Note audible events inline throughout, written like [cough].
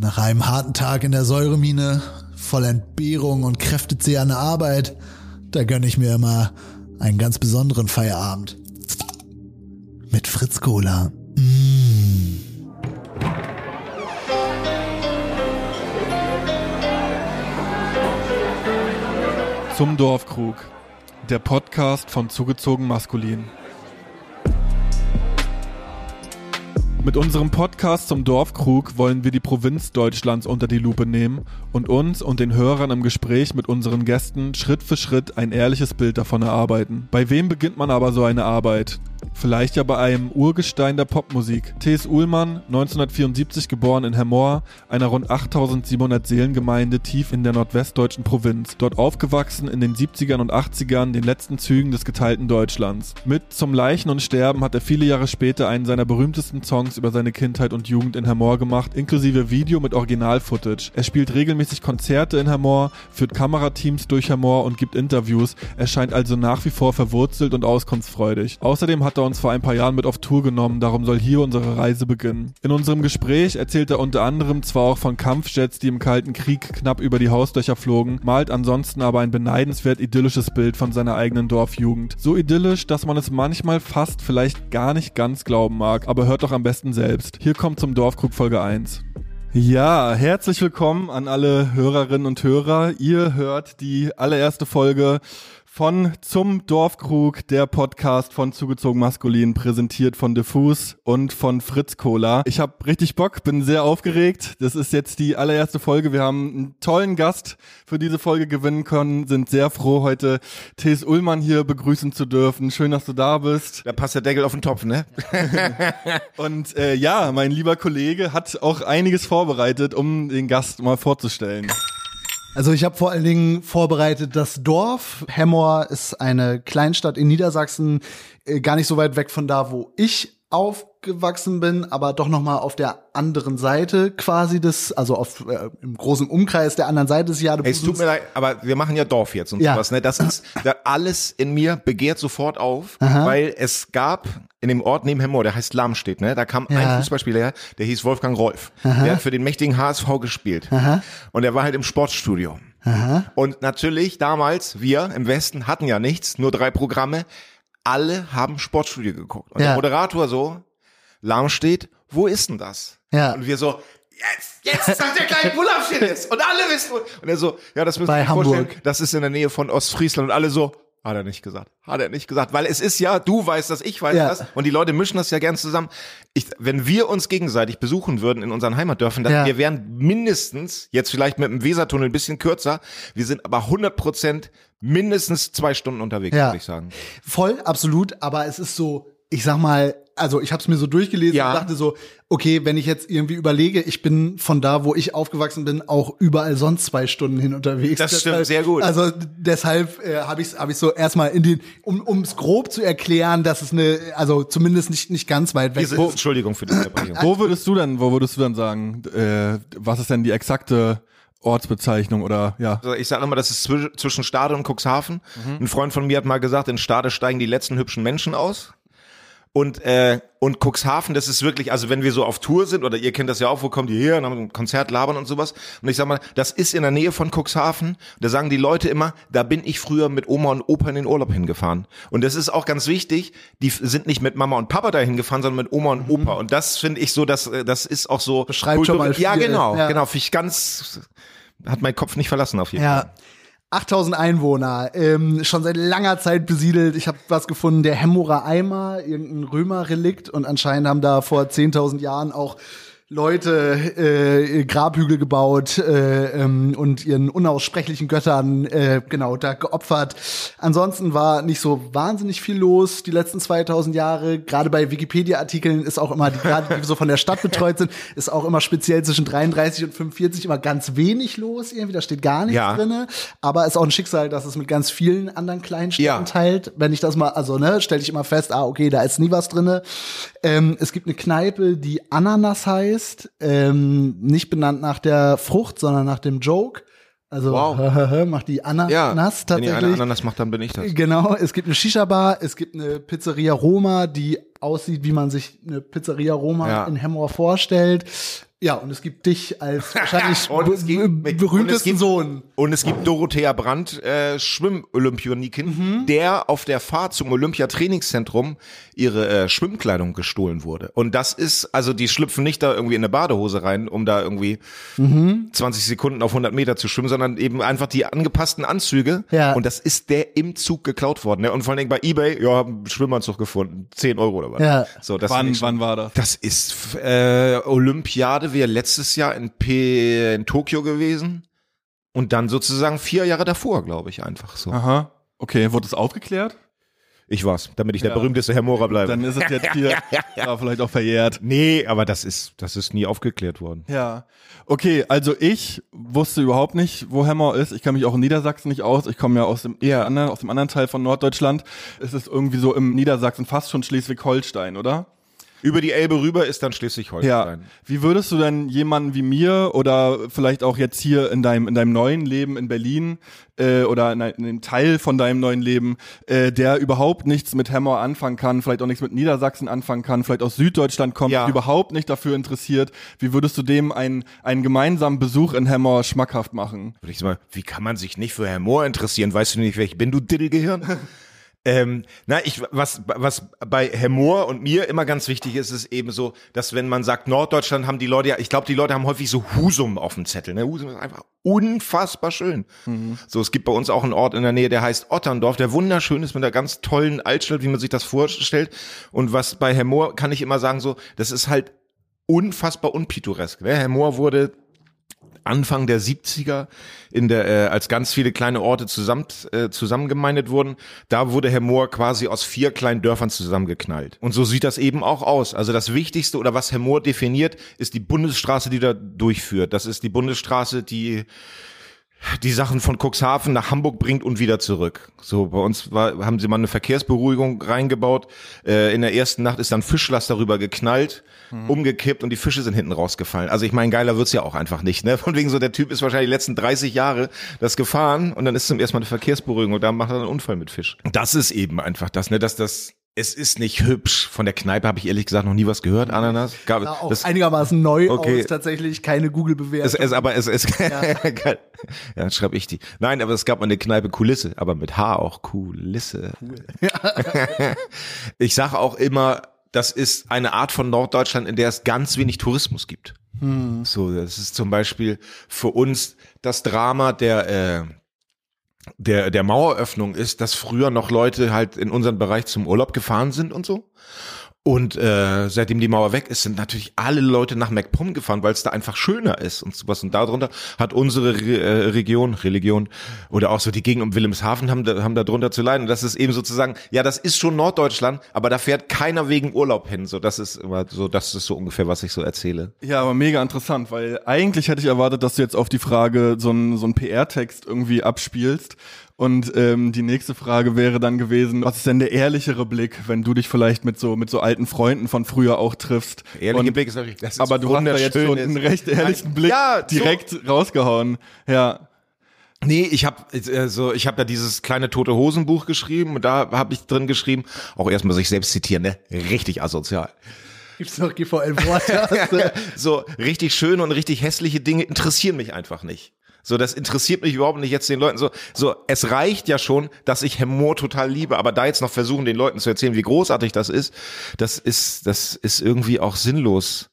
Nach einem harten Tag in der Säuremine, voll Entbehrung und kräftezehrende Arbeit, da gönne ich mir immer einen ganz besonderen Feierabend. Mit Fritz Cola. Zum Dorfkrug. Der Podcast von Zugezogen Maskulin. Mit unserem Podcast zum Dorfkrug wollen wir die Provinz Deutschlands unter die Lupe nehmen und uns und den Hörern im Gespräch mit unseren Gästen Schritt für Schritt ein ehrliches Bild davon erarbeiten. Bei wem beginnt man aber so eine Arbeit? Vielleicht ja bei einem Urgestein der Popmusik. T.S. Uhlmann, 1974 geboren in Hemmoor, einer rund 8700 Seelengemeinde tief in der nordwestdeutschen Provinz. Dort aufgewachsen in den 70ern und 80ern, den letzten Zügen des geteilten Deutschlands. Mit Zum Leichen und Sterben hat er viele Jahre später einen seiner berühmtesten Songs über seine Kindheit und Jugend in Hemmoor gemacht, inklusive Video mit Original-Footage. Er spielt regelmäßig Konzerte in Hemmoor, führt Kamerateams durch Hemmoor und gibt Interviews. Er scheint also nach wie vor verwurzelt und auskunftsfreudig. Außerdem hat er uns vor ein paar Jahren mit auf Tour genommen, darum soll hier unsere Reise beginnen. In unserem Gespräch erzählt er unter anderem zwar auch von Kampfjets, die im Kalten Krieg knapp über die Hausdächer flogen, malt ansonsten aber ein beneidenswert idyllisches Bild von seiner eigenen Dorfjugend. So idyllisch, dass man es manchmal fast vielleicht gar nicht ganz glauben mag, aber hört doch am besten selbst. Hier kommt zum Dorfkrug Folge 1. Ja, herzlich willkommen an alle Hörerinnen und Hörer. Ihr hört die allererste Folge von Zum Dorfkrug, der Podcast von Zugezogen Maskulin, präsentiert von Diffus und von Fritz Cola. Ich habe richtig Bock, bin sehr aufgeregt. Das ist jetzt die allererste Folge. Wir haben einen tollen Gast für diese Folge gewinnen können, sind sehr froh, heute T.S. Ullmann hier begrüßen zu dürfen. Schön, dass du da bist. Da passt der Deckel auf den Topf, ne? [laughs] und äh, ja, mein lieber Kollege hat auch einiges vorbereitet, um den Gast mal vorzustellen. Also ich habe vor allen Dingen vorbereitet das Dorf. Hemmoor ist eine Kleinstadt in Niedersachsen, äh, gar nicht so weit weg von da, wo ich aufgewachsen bin, aber doch noch mal auf der anderen Seite quasi des, also auf äh, im großen Umkreis der anderen Seite des Jadebusens. Es tut mir leid, aber wir machen ja Dorf jetzt und Ja. sowas, ne? Das ist da alles in mir begehrt sofort auf, Aha. weil es gab in dem Ort neben Hemmoor, der heißt Lamstedt, ne? Da kam Ja. ein Fußballspieler her, der hieß Wolfgang Rolf. Der hat für den mächtigen HSV gespielt. Und der war halt im Sportstudio. Und natürlich damals, wir im Westen hatten ja nichts, nur drei Programme. Alle haben Sportstudio geguckt. Und Ja. der Moderator so, Lamstedt, wo ist denn das? Ja. Und wir so, jetzt, jetzt sagt der kleine Bullabschied ist. Und alle wissen, wo. Und er so, ja, das müssen wir vorstellen. Das ist in der Nähe von Ostfriesland. Und alle so, hat er nicht gesagt. Hat er nicht gesagt. Weil es ist ja, du weißt das, ich weiß Ja. das. Und die Leute mischen das ja gern zusammen. Ich, wenn wir uns gegenseitig besuchen würden in unseren Heimatdörfern, dann Ja. wir wären mindestens, jetzt vielleicht mit dem Wesertunnel ein bisschen kürzer, wir sind aber 100 Prozent mindestens zwei Stunden unterwegs, Ja. würde ich sagen. Voll, absolut, aber es ist so, ich sag mal, also ich habe es mir so durchgelesen Ja. und dachte so, okay, wenn ich jetzt irgendwie überlege, ich bin von da, wo ich aufgewachsen bin, auch überall sonst zwei Stunden hin unterwegs. Das stimmt, sehr gut. Also deshalb äh, habe ich hab ich so erstmal in den, um ums grob zu erklären, dass es eine, also zumindest nicht nicht ganz weit weg ist. Entschuldigung für die Unterbrechung. Wo würdest du denn, wo würdest du denn sagen, äh, was ist denn die exakte Ortsbezeichnung oder ja? Also ich sage immer, das ist zwisch- zwischen Stade und Cuxhaven. Mhm. Ein Freund von mir hat mal gesagt, in Stade steigen die letzten hübschen Menschen aus. Und, äh, und Cuxhaven, das ist wirklich, also wenn wir so auf Tour sind, oder ihr kennt das ja auch, wo kommt ihr her, und haben ein Konzert labern und sowas. Und ich sag mal, das ist in der Nähe von Cuxhaven. Da sagen die Leute immer, da bin ich früher mit Oma und Opa in den Urlaub hingefahren. Und das ist auch ganz wichtig, die sind nicht mit Mama und Papa dahin gefahren, sondern mit Oma und Opa. Und das finde ich so, dass, äh, das ist auch so. Mhm. Beschreibt schon mal Ja, viel. genau, Ja. genau, finde ich ganz, hat mein Kopf nicht verlassen auf jeden Fall. Ja. 8000 Einwohner, ähm, schon seit langer Zeit besiedelt. Ich habe was gefunden, der Hemmorer Eimer, irgendein Römerrelikt und anscheinend haben da vor 10.000 Jahren auch Leute äh, Grabhügel gebaut äh, ähm, und ihren unaussprechlichen Göttern äh, genau da geopfert. Ansonsten war nicht so wahnsinnig viel los die letzten 2000 Jahre. Gerade bei Wikipedia-Artikeln ist auch immer, die gerade die so von der Stadt betreut sind, ist auch immer speziell zwischen 33 und 45 immer ganz wenig los irgendwie. Da steht gar nichts Ja. drinne. Aber ist auch ein Schicksal, dass es mit ganz vielen anderen kleinen Städten Ja. teilt. Wenn ich das mal, also ne, stelle ich immer fest, ah okay, da ist nie was drinne. Ähm, es gibt eine Kneipe, die Ananas heißt, ähm, nicht benannt nach der Frucht, sondern nach dem Joke. Also Wow. [laughs] macht die Ananas Ja, wenn ihr tatsächlich. eine Ananas macht, dann bin ich das. Genau, es gibt eine Shisha-Bar, es gibt eine Pizzeria Roma, die aussieht, wie man sich eine Pizzeria Roma Ja. in Hemmoor vorstellt. Ja, und es gibt dich als [laughs] wahrscheinlich Und es gibt- be- und es berühmtesten gibt- Sohn. Und es gibt Dorothea Brandt, äh, Schwimmolympionikin, der auf der Fahrt zum Olympiatrainingszentrum ihre äh, Schwimmkleidung gestohlen wurde. Und das ist, also die schlüpfen nicht da irgendwie in eine Badehose rein, um da irgendwie 20 Sekunden auf 100 Meter zu schwimmen, sondern eben einfach die angepassten Anzüge. Ja. Und das ist der im Zug geklaut worden. Ne? Und vor allen Dingen bei Ebay, ja, haben einen Schwimmanzug gefunden. 10 Euro oder was. Ja. So, das Wann, wann war das? das ist äh, Olympiade wäre letztes Jahr in, P in Tokio gewesen und dann sozusagen vier Jahre davor, glaube ich, einfach so. Aha. Okay, wurde es aufgeklärt? Ich war's, damit ich der Ja. berühmteste Herr Mora bleibe. Dann ist es jetzt hier [laughs] ja, vielleicht auch verjährt. nee, aber das ist das ist nie aufgeklärt worden. Ja. Okay, also ich wusste überhaupt nicht, wo Hemmer ist. Ich kann mich auch in Niedersachsen nicht aus. Ich komme ja aus dem, Ja. anderen, aus dem anderen Teil von Norddeutschland. Es ist irgendwie so im Niedersachsen fast schon Schleswig-Holstein, oder? Über die Elbe rüber ist dann Ja. Schleswig-Holstein. Wie würdest du denn jemanden wie mir oder vielleicht auch jetzt hier in deinem in deinem neuen Leben in Berlin äh, oder in, ein- in einem Teil von deinem neuen Leben, äh, der überhaupt nichts mit Hammer anfangen kann, vielleicht auch nichts mit Niedersachsen anfangen kann, vielleicht aus Süddeutschland kommt, Ja. überhaupt nicht dafür interessiert, wie würdest du dem einen einen gemeinsamen Besuch in Hammer schmackhaft machen? Würde ich sagen, wie kann man sich nicht für Mohr interessieren? Weißt du nicht, wer ich bin, du Diddelgehirn? [laughs] Ähm, na, ich, was, was bei Herr Mohr und mir immer ganz wichtig ist, ist eben so, dass wenn man sagt Norddeutschland, haben die Leute ja, ich glaube, die Leute haben häufig so Husum auf dem Zettel. Ne? Husum ist einfach unfassbar schön. So, es gibt bei uns auch einen Ort in der Nähe, der heißt Otterndorf, der wunderschön ist mit einer ganz tollen Altstadt, wie man sich das vorstellt. Und was bei Herr Mohr kann ich immer sagen, so, das ist halt unfassbar unpittoresk. Ne? Herr Mohr wurde Anfang der 70er, in der, äh, als ganz viele kleine Orte zusammen, äh, zusammengemeindet wurden, da wurde Herr Mohr quasi aus vier kleinen Dörfern zusammengeknallt. Und so sieht das eben auch aus. Also das Wichtigste oder was Herr Mohr definiert, ist die Bundesstraße, die da durchführt. Das ist die Bundesstraße, die die Sachen von Cuxhaven nach Hamburg bringt und wieder zurück. So, bei uns war, haben sie mal eine Verkehrsberuhigung reingebaut. Äh, in der ersten Nacht ist dann Fischlast darüber geknallt, umgekippt und die Fische sind hinten rausgefallen. Also ich meine, geiler wird's ja auch einfach nicht. Ne? Von wegen so, der Typ ist wahrscheinlich die letzten 30 Jahre das gefahren und dann ist zum ersten Mal eine Verkehrsberuhigung und da macht er einen Unfall mit Fisch. Das ist eben einfach das, ne, dass das es ist nicht hübsch. Von der Kneipe habe ich ehrlich gesagt noch nie was gehört, Ananas. Gab, Sah auch das, einigermaßen neu Okay. aus, tatsächlich keine Google-Bewertung. es, es, aber es, es ja. [laughs] ja, dann schreibe ich die. Nein, aber es gab mal eine Kneipe Kulisse, aber mit H auch Kulisse. [laughs] [laughs] ich sage auch immer, das ist eine Art von Norddeutschland, in der es ganz wenig Tourismus gibt. So, das ist zum Beispiel für uns das Drama der äh, der, der Maueröffnung ist, dass früher noch Leute halt in unseren Bereich zum Urlaub gefahren sind und so. Und äh, seitdem die Mauer weg ist, sind natürlich alle Leute nach MacPom gefahren, weil es da einfach schöner ist und sowas. Und darunter hat unsere Re äh, Region, Religion oder auch so die Gegend um Wilhelmshaven haben da, haben da drunter zu leiden. Und das ist eben sozusagen, ja, das ist schon Norddeutschland, aber da fährt keiner wegen Urlaub hin. So, das ist immer so, das ist so ungefähr, was ich so erzähle. Ja, aber mega interessant, weil eigentlich hätte ich erwartet, dass du jetzt auf die Frage so einen so einen PR-Text irgendwie abspielst. Und ähm, die nächste Frage wäre dann gewesen, was ist denn der ehrlichere Blick, wenn du dich vielleicht mit so mit so alten Freunden von früher auch triffst? Ehrliche Und, Blick ist natürlich, das ist aber du hast da jetzt schon einen recht ehrlichen Blick Ja, so- direkt rausgehauen. Ja. Nee, ich habe äh, so, ich habe da dieses kleine tote Hosenbuch geschrieben und da habe ich drin geschrieben, auch erstmal sich selbst zitieren, ne? Richtig asozial. Gibt's noch GVL-Worte? [laughs] so richtig schöne und richtig hässliche Dinge interessieren mich einfach nicht. So, das interessiert mich überhaupt nicht jetzt den Leuten so. So, es reicht ja schon, dass ich Humor total liebe, aber da jetzt noch versuchen, den Leuten zu erzählen, wie großartig das ist, das ist, das ist irgendwie auch sinnlos.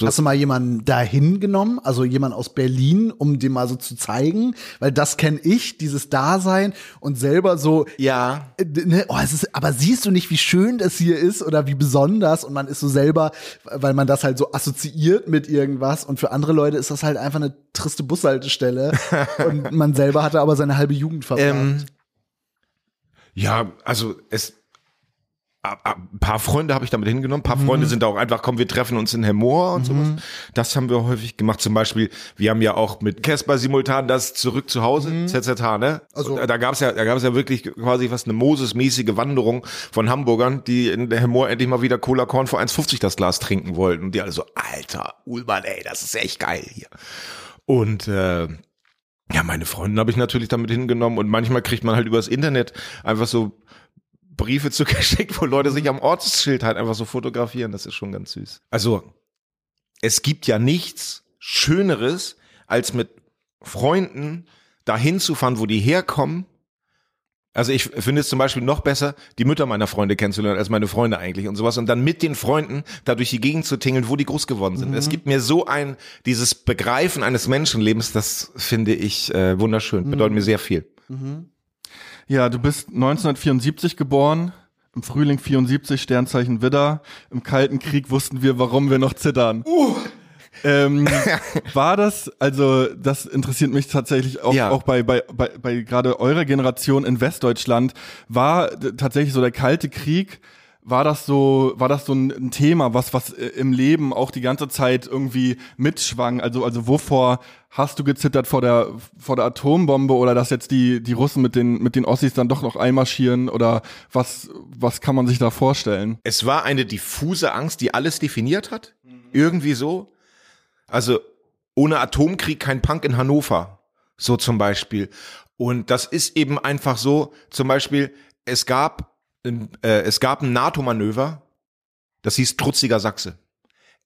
Hast du mal jemanden dahin genommen, also jemand aus Berlin, um dem mal so zu zeigen? Weil das kenne ich, dieses Dasein und selber so, Ja. äh, ne, oh, es ist, aber siehst du nicht, wie schön das hier ist oder wie besonders und man ist so selber, weil man das halt so assoziiert mit irgendwas und für andere Leute ist das halt einfach eine triste Bushaltestelle [laughs] und man selber hatte aber seine halbe Jugend verbracht. Ähm, ja, also es ein paar Freunde habe ich damit hingenommen. Ein paar Freunde sind da auch einfach, komm, wir treffen uns in Hemmoor und sowas. Das haben wir häufig gemacht. Zum Beispiel, wir haben ja auch mit Casper simultan das zurück zu Hause, ZZH, ne? Also- Also da gab's ja, da gab's ja wirklich quasi fast eine Moses-mäßige Wanderung von Hamburgern, die in der Hemmoor endlich mal wieder Cola Korn für 1,50 das Glas trinken wollten. Und die alle so, Alter, Ullmann, ey, das ist echt geil hier. Und äh, ja, meine Freundin habe ich natürlich damit hingenommen und manchmal kriegt man halt übers Internet einfach so Briefe [laughs] zugeschickt, wo Leute sich am Ortsschild halt einfach so fotografieren. Das ist schon ganz süß. Also es gibt ja nichts Schöneres, als mit Freunden dahin zu fahren, wo die herkommen. Also ich finde es zum Beispiel noch besser, die Mütter meiner Freunde kennenzulernen, als meine Freunde eigentlich und sowas. Und dann mit den Freunden da durch die Gegend zu tingeln, wo die groß geworden sind. Es gibt mir so ein, dieses Begreifen eines Menschenlebens, das finde ich äh, wunderschön, bedeutet mir sehr viel. Ja, du bist 1974 geboren, im Frühling 74, Sternzeichen Widder. Im Kalten Krieg wussten wir, warum wir noch zittern. Ähm, [laughs] war das, also das interessiert mich tatsächlich auch, Ja. auch bei, bei, bei, bei gerade eurer Generation in Westdeutschland, war tatsächlich so der Kalte Krieg, war das so, war das so ein, Thema, was, was äh, im Leben auch die ganze Zeit irgendwie mitschwang? Also, also wovor hast du gezittert vor der, vor der Atombombe oder dass jetzt die, die Russen mit den, mit den Ossis dann doch noch einmarschieren oder was, was kann man sich da vorstellen? Es war eine diffuse Angst, die alles definiert hat. Irgendwie so. Also ohne Atomkrieg kein Punk in Hannover. So zum Beispiel. Und das ist eben einfach so, zum Beispiel, es gab, äh, es gab ein NATO-Manöver, das hieß Trutziger Sachse.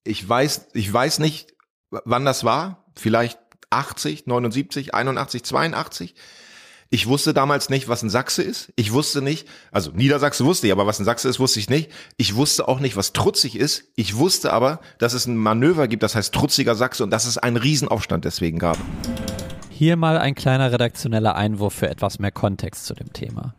Ich weiß, ich weiß nicht, wann das war. Vielleicht 80, 79, 81, 82. Ich wusste damals nicht, was ein Sachse ist. Ich wusste nicht, also Niedersachse wusste ich, aber was ein Sachse ist, wusste ich nicht. Ich wusste auch nicht, was trutzig ist. Ich wusste aber, dass es ein Manöver gibt, das heißt trutziger Sachse und dass es einen Riesenaufstand deswegen gab. Hier mal ein kleiner redaktioneller Einwurf für etwas mehr Kontext zu dem Thema.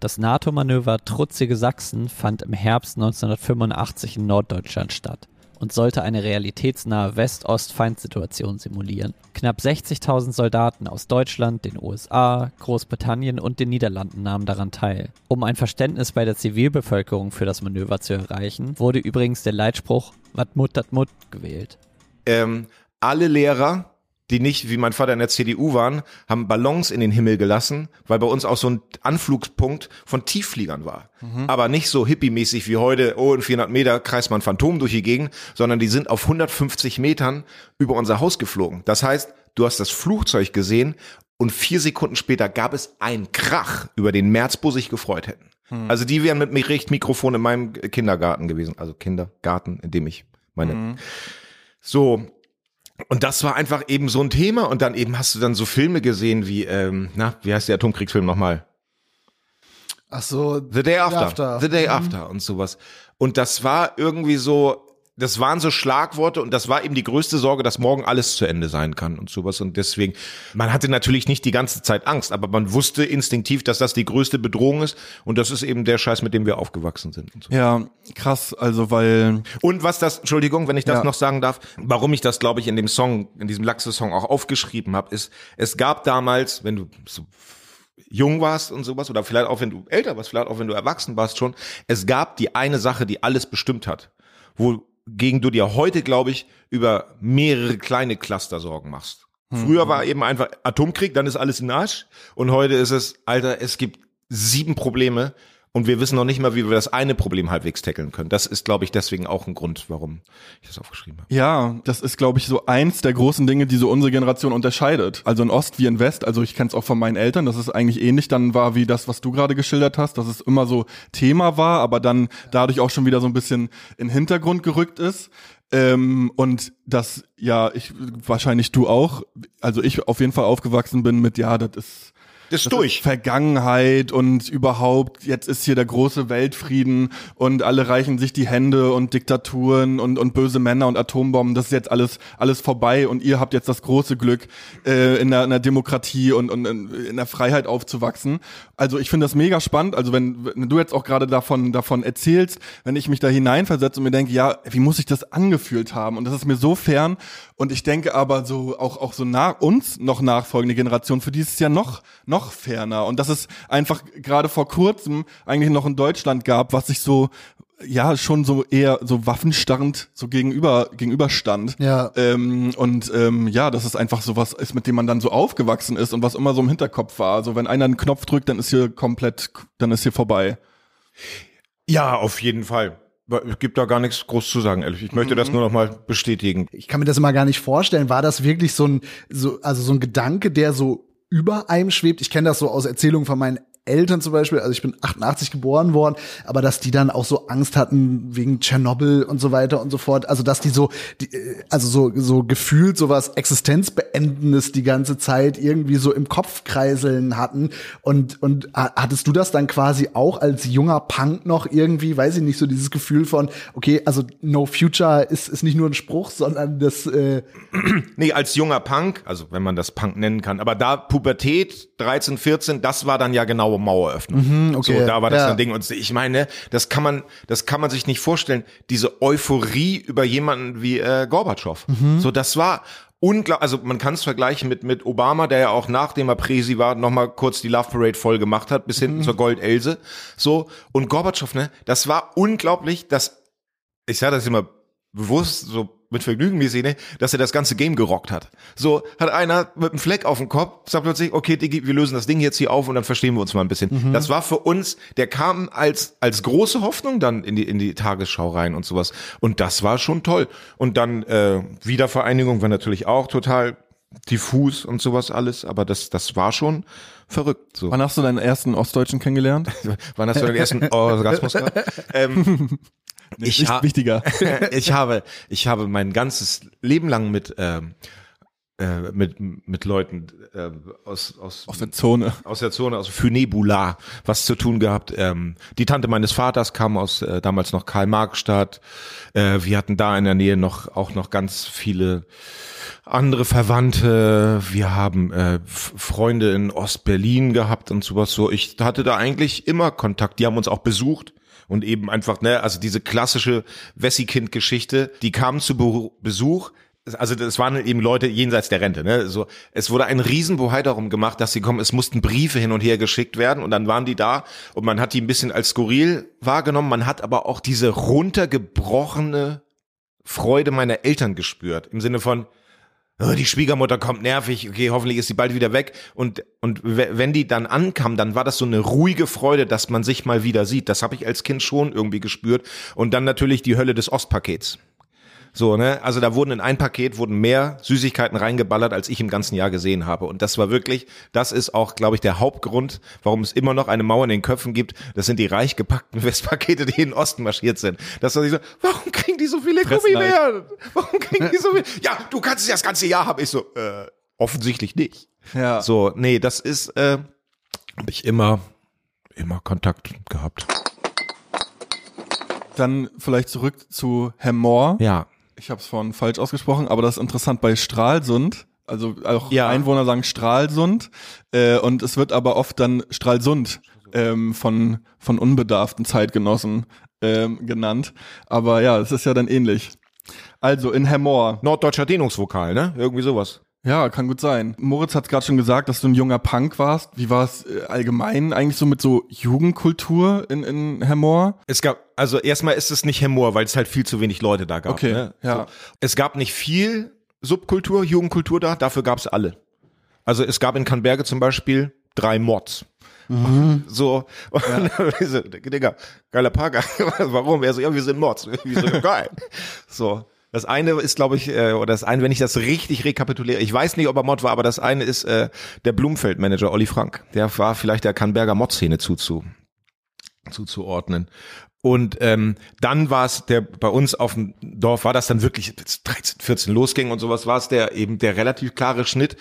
Das NATO-Manöver Trutzige Sachsen fand im Herbst 1985 in Norddeutschland statt und sollte eine realitätsnahe West-Ost-Feindsituation simulieren. Knapp 60.000 Soldaten aus Deutschland, den USA, Großbritannien und den Niederlanden nahmen daran teil. Um ein Verständnis bei der Zivilbevölkerung für das Manöver zu erreichen, wurde übrigens der Leitspruch Wat mut dat mut gewählt. ähm, alle Lehrer, die nicht wie mein Vater in der CDU waren, haben Ballons in den Himmel gelassen, weil bei uns auch so ein Anflugspunkt von Tieffliegern war. Aber nicht so hippie-mäßig wie heute, oh, in 400 Meter kreist man Phantom durch die Gegend, sondern die sind auf 150 Metern über unser Haus geflogen. Das heißt, du hast das Flugzeug gesehen und vier Sekunden später gab es einen Krach, über den Merzbo sich gefreut hätten. Also die wären mit mir Mikrofon in meinem Kindergarten gewesen, also Kindergarten, in dem ich meine so, und das war einfach eben so ein Thema und dann eben hast du dann so Filme gesehen wie, ähm, na, wie heißt der Atomkriegsfilm nochmal? Ach so, The Day After. After. The Day Mhm. After und sowas. Und das war irgendwie so, das waren so Schlagworte und das war eben die größte Sorge, dass morgen alles zu Ende sein kann und sowas. Und deswegen, man hatte natürlich nicht die ganze Zeit Angst, aber man wusste instinktiv, dass das die größte Bedrohung ist und das ist eben der Scheiß, mit dem wir aufgewachsen sind. So. Ja, krass, also weil, Und was das, Entschuldigung, wenn ich das Ja. noch sagen darf, warum ich das, glaube ich, in dem Song, in diesem Lachse-Song auch aufgeschrieben habe, ist, es gab damals, wenn du so jung warst und sowas, oder vielleicht auch wenn du älter warst, vielleicht auch wenn du erwachsen warst schon, es gab die eine Sache, die alles bestimmt hat, wogegen du dir heute, glaube ich, über mehrere kleine Cluster Sorgen machst. Früher war eben einfach Atomkrieg, dann ist alles in Arsch. Und heute ist es, Alter, es gibt sieben Probleme und wir wissen noch nicht mal, wie wir das eine Problem halbwegs tackeln können. Das ist, glaube ich, deswegen auch ein Grund, warum ich das aufgeschrieben habe. ja, das ist, glaube ich, so eins der großen Dinge, die so unsere Generation unterscheidet. Also in Ost wie in West, also ich kenne es auch von meinen Eltern, dass es eigentlich ähnlich dann war wie das, was du gerade geschildert hast, dass es immer so Thema war, aber dann dadurch auch schon wieder so ein bisschen in den Hintergrund gerückt ist. Ähm, und das, ja, ich, wahrscheinlich du auch, also ich auf jeden Fall aufgewachsen bin mit, ja, das ist, Das ist durch. Ist Vergangenheit und überhaupt, jetzt ist hier der große Weltfrieden und alle reichen sich die Hände und Diktaturen und, und böse Männer und Atombomben, das ist jetzt alles, alles vorbei und ihr habt jetzt das große Glück, äh, in, der, in der Demokratie und, und in, in der Freiheit aufzuwachsen. Also ich finde das mega spannend. Also wenn, wenn du jetzt auch gerade davon, davon erzählst, wenn ich mich da hineinversetze und mir denke, ja, wie muss ich das angefühlt haben? Und das ist mir so fern. Und ich denke aber so, auch, auch so nach uns noch nachfolgende Generation, für die ist es ja noch, noch ferner. Und dass es einfach gerade vor kurzem eigentlich noch in Deutschland gab, was sich so, ja, schon so eher so waffenstarrend so gegenüber, gegenüberstand. Ja. Ähm, und ähm, ja, dass es einfach so was ist, mit dem man dann so aufgewachsen ist und was immer so im Hinterkopf war. Also wenn einer einen Knopf drückt, dann ist hier komplett, dann ist hier vorbei. Ja, auf jeden Fall. Gibt da gar nichts groß zu sagen, ehrlich. Ich möchte das nur noch mal bestätigen. ich kann mir das immer gar nicht vorstellen. War das wirklich so ein, so, also so ein Gedanke, der so über einem schwebt? Ich kenne das so aus Erzählungen von meinen Eltern zum Beispiel, also ich bin 88 geboren worden, aber dass die dann auch so Angst hatten wegen Tschernobyl und so weiter und so fort. Also dass die so, die, äh, also so, so gefühlt sowas Existenzbeendendes die ganze Zeit irgendwie so im Kopf kreiseln hatten. Und, und hattest du das dann quasi auch als junger Punk noch irgendwie, weiß ich nicht, so dieses Gefühl von, okay, also No Future ist, ist nicht nur ein Spruch, sondern das, äh Nee, als junger Punk, also wenn man das Punk nennen kann, aber da Pubertät, 13, 14, das war dann ja genaue Maueröffnung. Mhm, okay, so, da war das ja. ein Ding. Und ich meine, das kann man, das kann man sich nicht vorstellen. Diese Euphorie über jemanden wie äh, Gorbatschow. Mhm. So, das war unglaublich. Also man kann es vergleichen mit mit Obama, der ja auch nachdem er Präsi war, noch mal kurz die Love Parade voll gemacht hat, bis Mhm. hinten zur Goldelse. So und Gorbatschow, ne, das war unglaublich, dass ich sage das immer bewusst so mit Vergnügen mäßig, ne, dass er das ganze Game gerockt hat. So hat einer mit einem Fleck auf dem Kopf, sagt plötzlich, okay, Diggi, wir lösen das Ding jetzt hier auf und dann verstehen wir uns mal ein bisschen. Das war für uns, der kam als als große Hoffnung dann in die in die Tagesschau rein und sowas und das war schon toll. Und dann äh, Wiedervereinigung war natürlich auch total diffus und sowas alles, aber das das war schon verrückt. So. Wann hast du deinen ersten Ostdeutschen kennengelernt? [laughs] Wann hast du den ersten [laughs] Orgasmus gehabt? Ähm, [laughs] ich, Nicht wichtiger. [laughs] ich habe, ich habe mein ganzes Leben lang mit ähm, äh, mit mit Leuten äh, aus aus Aus der Zone. aus der Zone, aus Funebula, was zu tun gehabt. Ähm, die Tante meines Vaters kam aus äh, damals noch Karl-Marx-Stadt. Äh, wir hatten da in der Nähe noch auch noch ganz viele andere Verwandte. Wir haben äh, Freunde in Ost-Berlin gehabt und sowas so. Ich hatte da eigentlich immer Kontakt. Die haben uns auch besucht. Und eben einfach, ne, also diese klassische Wessi-Kind-Geschichte, die kamen zu Beru- Besuch, also das waren eben Leute jenseits der Rente, ne? So, es wurde ein Riesenbohai darum gemacht, dass sie kommen. Es mussten Briefe hin und her geschickt werden und dann waren die da und man hat die ein bisschen als skurril wahrgenommen. Man hat aber auch diese runtergebrochene Freude meiner Eltern gespürt im Sinne von oh, die Schwiegermutter kommt nervig, okay, hoffentlich ist sie bald wieder weg. Und, und we- wenn die dann ankam, dann war das so eine ruhige Freude, dass man sich mal wieder sieht. Das habe ich als Kind schon irgendwie gespürt. Und dann natürlich die Hölle des Ostpakets. So, ne? Also da wurden in ein Paket wurden mehr Süßigkeiten reingeballert, als ich im ganzen Jahr gesehen habe. Und das war wirklich, das ist auch, glaube ich, der Hauptgrund, warum es immer noch eine Mauer in den Köpfen gibt. Das sind die reich gepackten [laughs] Westpakete, die in den Osten marschiert sind. Das ist so, warum kriegen die so viele. Gummibären? [laughs] Warum kriegen die so viel? Ja, du kannst es ja das ganze Jahr haben. Ich so, äh, offensichtlich nicht. Ja. So, nee, das ist, äh, habe ich immer, immer Kontakt gehabt. Dann vielleicht zurück zu Hemmoor. Ja. Ich habe es vorhin falsch ausgesprochen, aber das ist interessant bei Stralsund. Also auch Ja. Einwohner sagen Stralsund äh, und es wird aber oft dann Stralsund ähm, von von unbedarften Zeitgenossen ähm, genannt. Aber ja, es ist ja dann ähnlich. Also in Hemmoor. Norddeutscher Dehnungsvokal, ne? Irgendwie sowas. Ja, kann gut sein. Moritz hat gerade schon gesagt, dass du ein junger Punk warst. Wie war es äh, allgemein eigentlich so mit so Jugendkultur in, in Hemmoor? Es gab, also erstmal ist es nicht Humor, weil es halt viel zu wenig Leute da gab. Okay, ne? ja. So. Es gab nicht viel Subkultur, Jugendkultur da, dafür gab es alle. Also es gab in Canberge zum Beispiel drei Mods. [laughs] So, und [laughs] so, Digga, geiler Parker. [laughs] Warum? Er so, ja, wir sind Mods. Ich so, ja, geil. So. Das eine ist, glaube ich, äh, oder das eine, wenn ich das richtig rekapituliere, ich weiß nicht, ob er Mod war, aber das eine ist äh, der Blumfeld-Manager Olli Frank. Der war vielleicht der Canberger Mod-Szene zuzu, zuzuordnen. Und ähm, dann war es der bei uns auf dem Dorf war das dann wirklich als 13, 14 losging und sowas war es der eben der relativ klare Schnitt.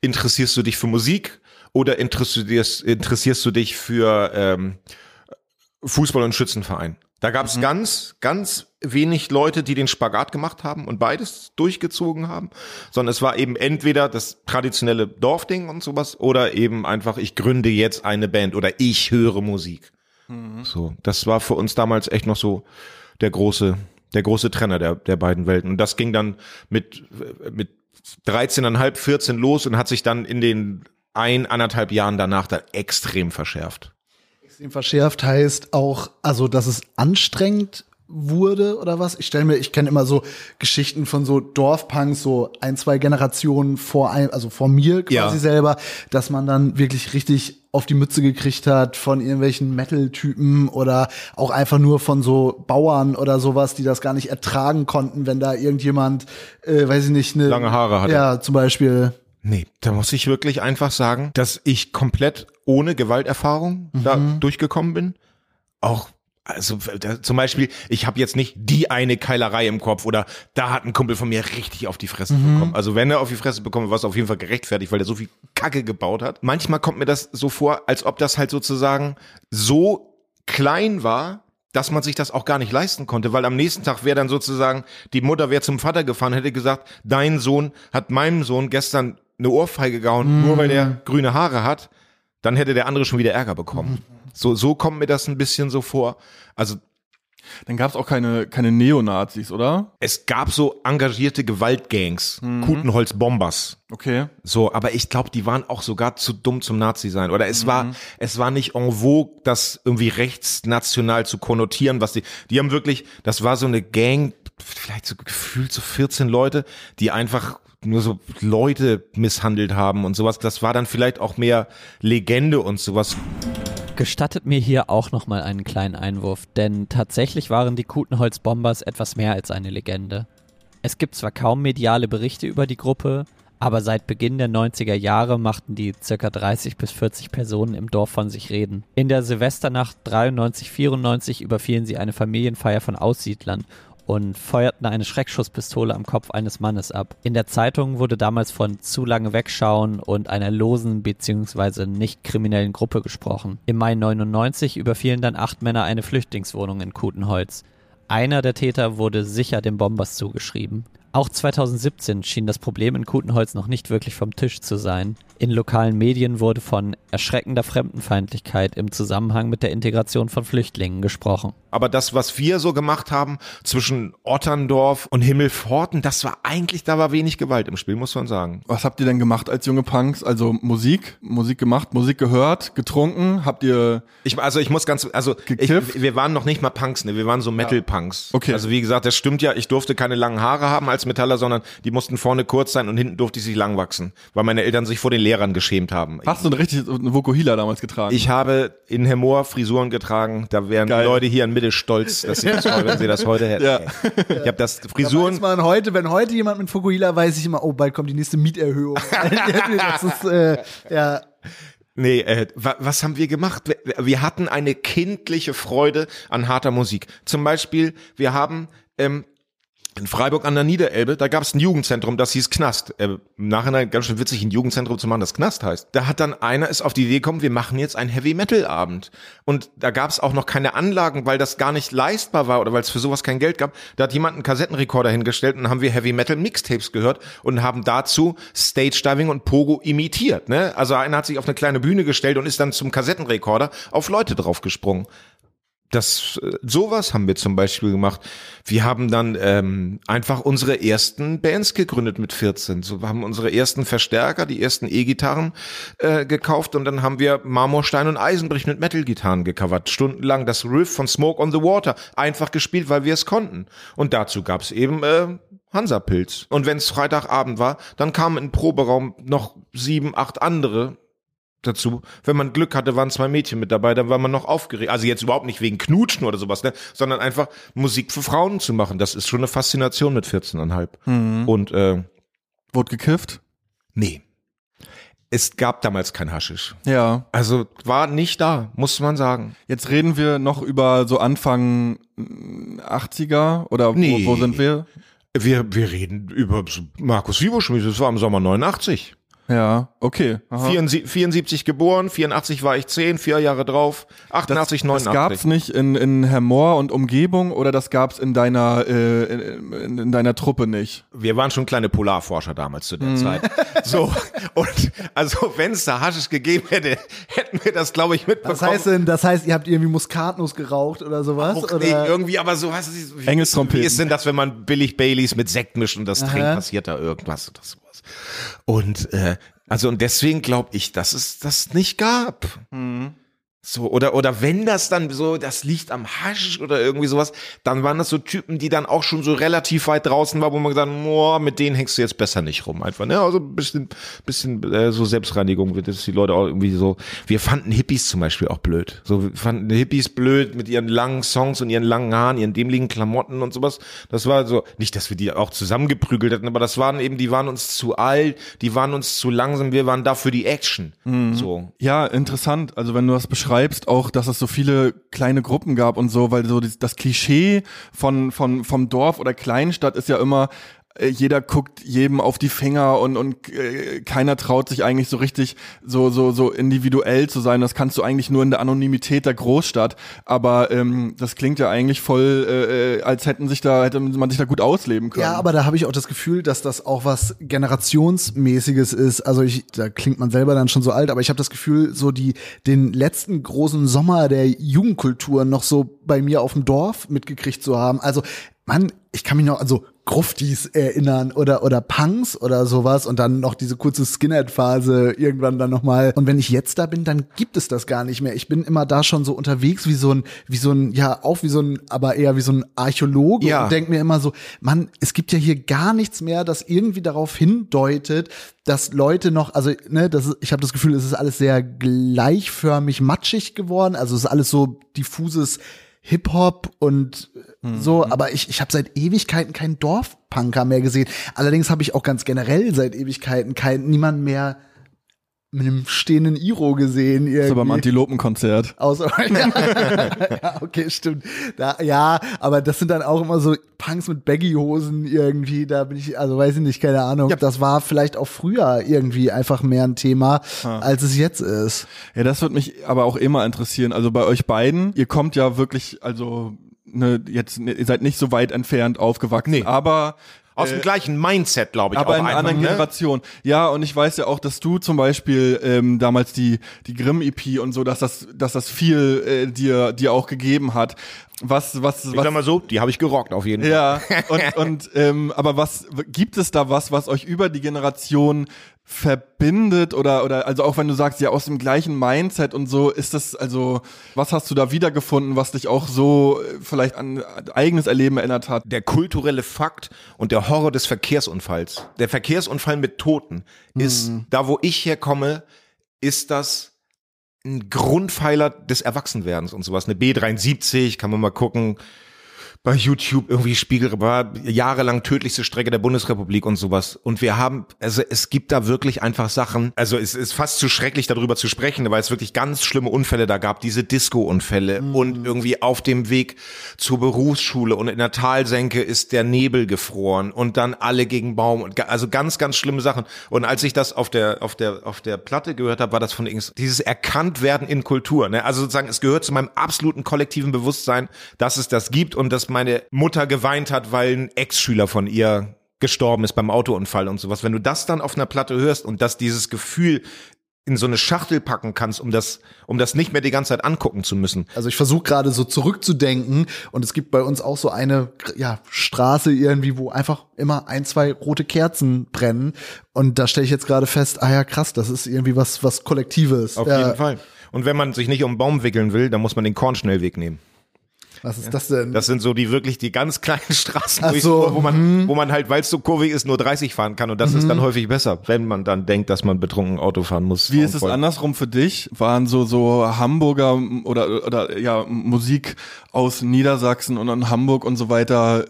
Interessierst du dich für Musik oder interessierst, interessierst du dich für ähm, Fußball und Schützenverein? Da gab es ganz, ganz wenig Leute, die den Spagat gemacht haben und beides durchgezogen haben, sondern es war eben entweder das traditionelle Dorfding und sowas oder eben einfach, ich gründe jetzt eine Band oder ich höre Musik. So, das war für uns damals echt noch so der große, der große Trenner der, der beiden Welten. Und das ging dann mit, mit 13,5, 14 los und hat sich dann in den ein, anderthalb Jahren danach dann extrem verschärft. Extrem verschärft heißt auch, also dass es anstrengend wurde oder was? Ich stelle mir, ich kenne immer so Geschichten von so Dorfpunks, so ein, zwei Generationen vor ein, also vor mir quasi Ja. selber, dass man dann wirklich richtig auf die Mütze gekriegt hat von irgendwelchen Metal-Typen oder auch einfach nur von so Bauern oder sowas, die das gar nicht ertragen konnten, wenn da irgendjemand, äh, weiß ich nicht, eine Lange Haare hatte. Ja, zum Beispiel. Nee, da muss ich wirklich einfach sagen, dass ich komplett ohne Gewalterfahrung da durchgekommen bin. Auch also da, zum Beispiel, ich habe jetzt nicht die eine Keilerei im Kopf oder da hat ein Kumpel von mir richtig auf die Fresse bekommen. Also wenn er auf die Fresse bekommen, war es auf jeden Fall gerechtfertigt, weil er so viel Kacke gebaut hat. Manchmal kommt mir das so vor, als ob das halt sozusagen so klein war, dass man sich das auch gar nicht leisten konnte, weil am nächsten Tag wäre dann sozusagen, die Mutter wäre zum Vater gefahren, hätte gesagt, dein Sohn hat meinem Sohn gestern eine Ohrfeige gehauen, nur weil der grüne Haare hat, dann hätte der andere schon wieder Ärger bekommen. [laughs] So, so kommt mir das ein bisschen so vor. Also Dann gab es auch keine, keine Neonazis, oder? es gab so engagierte Gewaltgangs, Kutenholz-Bombers. Okay. So, aber ich glaube, die waren auch sogar zu dumm zum Nazi sein. Oder es war, es war nicht en vogue, das irgendwie rechtsnational zu konnotieren, was die, die haben wirklich, das war so eine Gang, vielleicht so gefühlt so 14 Leute, die einfach nur so Leute misshandelt haben und sowas. Das war dann vielleicht auch mehr Legende und sowas. Gestattet mir hier auch nochmal einen kleinen Einwurf, denn tatsächlich waren die Kutenholz-Bombers etwas mehr als eine Legende. Es gibt zwar kaum mediale Berichte über die Gruppe, aber seit Beginn der 90er Jahre machten die circa 30 bis 40 Personen im Dorf von sich reden. In der Silvesternacht 93-94 überfielen sie eine Familienfeier von Aussiedlern und feuerten eine Schreckschusspistole am Kopf eines Mannes ab. In der Zeitung wurde damals von zu lange wegschauen und einer losen bzw. nicht kriminellen Gruppe gesprochen. Im Mai 99 überfielen dann acht Männer eine Flüchtlingswohnung in Kutenholz. Einer der Täter wurde sicher dem Bombers zugeschrieben. Auch 2017 schien das Problem in Kutenholz noch nicht wirklich vom Tisch zu sein. In lokalen Medien wurde von erschreckender Fremdenfeindlichkeit im Zusammenhang mit der Integration von Flüchtlingen gesprochen. Aber das, was wir so gemacht haben zwischen Otterndorf und Himmelpforten, das war eigentlich, da war wenig Gewalt im Spiel, muss man sagen. Was habt ihr denn gemacht als junge Punks? Also Musik, Musik gemacht, Musik gehört, getrunken? Habt ihr Ich, also ich muss ganz, also ich, wir waren noch nicht mal Punks, ne? Wir waren so Metal-Punks. Okay. Also wie gesagt, das stimmt ja, ich durfte keine langen Haare haben als Metaller, sondern die mussten vorne kurz sein und hinten durfte ich sie lang wachsen, weil meine Eltern sich vor den Lehrern geschämt haben. hast du eine richtig eine Vokuhila damals getragen? Ich habe in Hemmoor Frisuren getragen, da wären Geil. die Leute hier in Mitte stolz, dass sie [laughs] das, wenn sie das heute hätten. Ja. Ich habe das Frisuren, man heute, wenn heute jemand mit Fukuhila, weiß ich immer, oh, bald kommt die nächste Mieterhöhung. [laughs] das ist, äh, ja. Nee, äh, wa was haben wir gemacht? Wir, wir hatten eine kindliche Freude an harter Musik. Zum Beispiel, wir haben ähm, in Freiburg an der Niederelbe, da gab es ein Jugendzentrum, das hieß Knast. Äh, Im Nachhinein ganz schön witzig, ein Jugendzentrum zu machen, das Knast heißt. Da hat dann einer ist auf die Idee gekommen, wir machen jetzt einen Heavy-Metal-Abend. Und da gab es auch noch keine Anlagen, weil das gar nicht leistbar war oder weil es für sowas kein Geld gab. Da hat jemand einen Kassettenrekorder hingestellt und haben wir Heavy-Metal-Mixtapes gehört und haben dazu Stage-Diving und Pogo imitiert. Ne? Also einer hat sich auf eine kleine Bühne gestellt und ist dann zum Kassettenrekorder auf Leute draufgesprungen. Das, äh, sowas haben wir zum Beispiel gemacht. Wir haben dann ähm, einfach unsere ersten Bands gegründet mit 14. So wir haben unsere ersten Verstärker, die ersten E-Gitarren äh, gekauft und dann haben wir Marmorstein und Eisenbrich mit Metal-Gitarren gecovert. Stundenlang das Riff von Smoke on the Water einfach gespielt, weil wir es konnten. Und dazu gab es eben äh, Hansapilz. Und wenn es Freitagabend war, dann kamen im Proberaum noch sieben, acht andere dazu. Wenn man Glück hatte, waren zwei Mädchen mit dabei, dann war man noch aufgeregt. Also jetzt überhaupt nicht wegen Knutschen oder sowas, ne? sondern einfach Musik für Frauen zu machen. Das ist schon eine Faszination mit 14,5. Und äh, Wurde gekifft? nee, es gab damals kein Haschisch. Ja. Also war nicht da, muss man sagen. Jetzt reden wir noch über so Anfang mm, 80er oder Nee. wo, wo sind wir? Wir, wir reden über Markus Vivo-Schmied, das war im Sommer 89. Ja, okay. Aha. 74, 74 geboren, 84 war ich 10, vier Jahre drauf, 88, Das 89. gab's nicht in, in Hermor und Umgebung oder das gab's in deiner äh, in, in deiner Truppe nicht? Wir waren schon kleine Polarforscher damals zu der Zeit. [laughs] So, und also wenn es da Haschisch gegeben hätte, hätten wir das, glaube ich, mitbekommen. Was heißt denn, das heißt, ihr habt irgendwie Muskatnuss geraucht oder sowas? Auch oder? nicht, irgendwie, aber so was ist wie, wie ist denn das, wenn man billig Baileys mit Sekt mischt und das Aha. trinkt, passiert da irgendwas sowas. Und äh, also und deswegen glaube ich, dass es das nicht gab. So, oder, oder wenn das dann so, das liegt am Hasch oder irgendwie sowas, dann waren das so Typen, die dann auch schon so relativ weit draußen war, wo man gesagt hat, mit denen hängst du jetzt besser nicht rum. Einfach, ne? Also ein bisschen, bisschen äh, so Selbstreinigung wird das die Leute auch irgendwie so. Wir fanden Hippies zum Beispiel auch blöd. So, wir fanden Hippies blöd mit ihren langen Songs und ihren langen Haaren, ihren dämlichen Klamotten und sowas. Das war so, nicht, dass wir die auch zusammengeprügelt hätten, aber das waren eben, die waren uns zu alt, die waren uns zu langsam, wir waren da für die Action. So. Ja, interessant. Also wenn du das beschreibst, auch, dass es so viele kleine Gruppen gab und so, weil so das, Klischee von, von, vom Dorf oder Kleinstadt ist ja immer, jeder guckt jedem auf die Finger und und äh, keiner traut sich eigentlich so richtig so so so individuell zu sein. Das kannst du eigentlich nur in der Anonymität der Großstadt. Aber ähm, das klingt ja eigentlich voll, äh, äh, als hätten sich da hätte man sich da gut ausleben können. Ja, aber da habe ich auch das Gefühl, dass das auch was generationsmäßiges ist. Also ich, da klingt man selber dann schon so alt, aber ich habe das Gefühl, so die den letzten großen Sommer der Jugendkultur noch so bei mir auf dem Dorf mitgekriegt zu haben. Also Mann, ich kann mich noch, also Gruftis erinnern oder oder Punks oder sowas und dann noch diese kurze Skinhead-Phase irgendwann dann nochmal. Und wenn ich jetzt da bin, dann gibt es das gar nicht mehr. Ich bin immer da schon so unterwegs wie so ein, wie so ein, ja, auch wie so ein, aber eher wie so ein Archäologe Ja. und denke mir immer so, Mann, es gibt ja hier gar nichts mehr, das irgendwie darauf hindeutet, dass Leute noch, also ne, das ist, ich habe das Gefühl, es ist alles sehr gleichförmig matschig geworden. Also es ist alles so diffuses Hip-Hop und so, aber ich, ich habe seit Ewigkeiten keinen Dorfpunker mehr gesehen. Allerdings habe ich auch ganz generell seit Ewigkeiten keinen niemand mehr mit einem stehenden Iro gesehen. Irgendwie. So beim Antilopenkonzert. Außer, [laughs] [laughs] ja, okay, stimmt. Da, ja, aber das sind dann auch immer so Punks mit Baggy-Hosen irgendwie. Da bin ich, also weiß ich nicht, keine Ahnung. Das war vielleicht auch früher irgendwie einfach mehr ein Thema, als es jetzt ist. Ja, das würde mich aber auch immer interessieren. Also bei euch beiden, ihr kommt ja wirklich, also ne, jetzt ne, ihr seid nicht so weit entfernt aufgewachsen, Nee. aber Aus dem gleichen Mindset, glaube ich, aber auch in einer anderen ne? Generation. Ja, und ich weiß ja auch, dass du zum Beispiel ähm, damals die die Grimm EP und so, dass das dass das viel äh, dir dir auch gegeben hat. Was was Ich was sag mal so, die habe ich gerockt auf jeden Fall. ja, und, und ähm, aber was gibt es da was, was euch über die Generation verbindet oder oder also auch wenn du sagst ja aus dem gleichen Mindset und so ist das also was hast du da wiedergefunden, was dich auch so äh, vielleicht an eigenes Erleben erinnert hat? der kulturelle Fakt und der Horror des Verkehrsunfalls. Der Verkehrsunfall mit Toten ist, da wo ich herkomme, ist das ein Grundpfeiler des Erwachsenwerdens und sowas. Eine B73, kann man mal gucken. Bei YouTube irgendwie Spiegel war jahrelang tödlichste Strecke der Bundesrepublik und sowas. Und wir haben, also es gibt da wirklich einfach Sachen, also es ist fast zu schrecklich darüber zu sprechen, weil es wirklich ganz schlimme Unfälle da gab, diese Disco-Unfälle und irgendwie auf dem Weg zur Berufsschule und in der Talsenke ist der Nebel gefroren und dann alle gegen Baum und also ganz, ganz schlimme Sachen. Und als ich das auf der, auf der, auf der Platte gehört habe, war das von Ings, dieses Erkanntwerden in Kultur, ne? Also sozusagen, es gehört zu meinem absoluten kollektiven Bewusstsein, dass es das gibt und dass meine Mutter geweint hat, weil ein Ex-Schüler von ihr gestorben ist beim Autounfall und sowas. Wenn du das dann auf einer Platte hörst und dass dieses Gefühl in so eine Schachtel packen kannst, um das, um das nicht mehr die ganze Zeit angucken zu müssen. Also ich versuche gerade so zurückzudenken und es gibt bei uns auch so eine ja, Straße irgendwie, wo einfach immer ein, zwei rote Kerzen brennen und da stelle ich jetzt gerade fest, ah ja krass, das ist irgendwie was was kollektives. Auf ja, jeden Fall. Und wenn man sich nicht um einen Baum wickeln will, dann muss man den Kornschnellweg nehmen. Was ist das denn? Das sind so die wirklich die ganz kleinen [laughs] Straßen, wo, ich- so, wo man, wo man halt, weil es so kurvig ist, nur 30 fahren kann. Und das ist dann häufig besser, wenn man dann denkt, dass man betrunken Auto fahren muss. Wie ist es andersrum für dich? Waren so so Hamburger oder oder ja Musik aus Niedersachsen und in Hamburg und so weiter,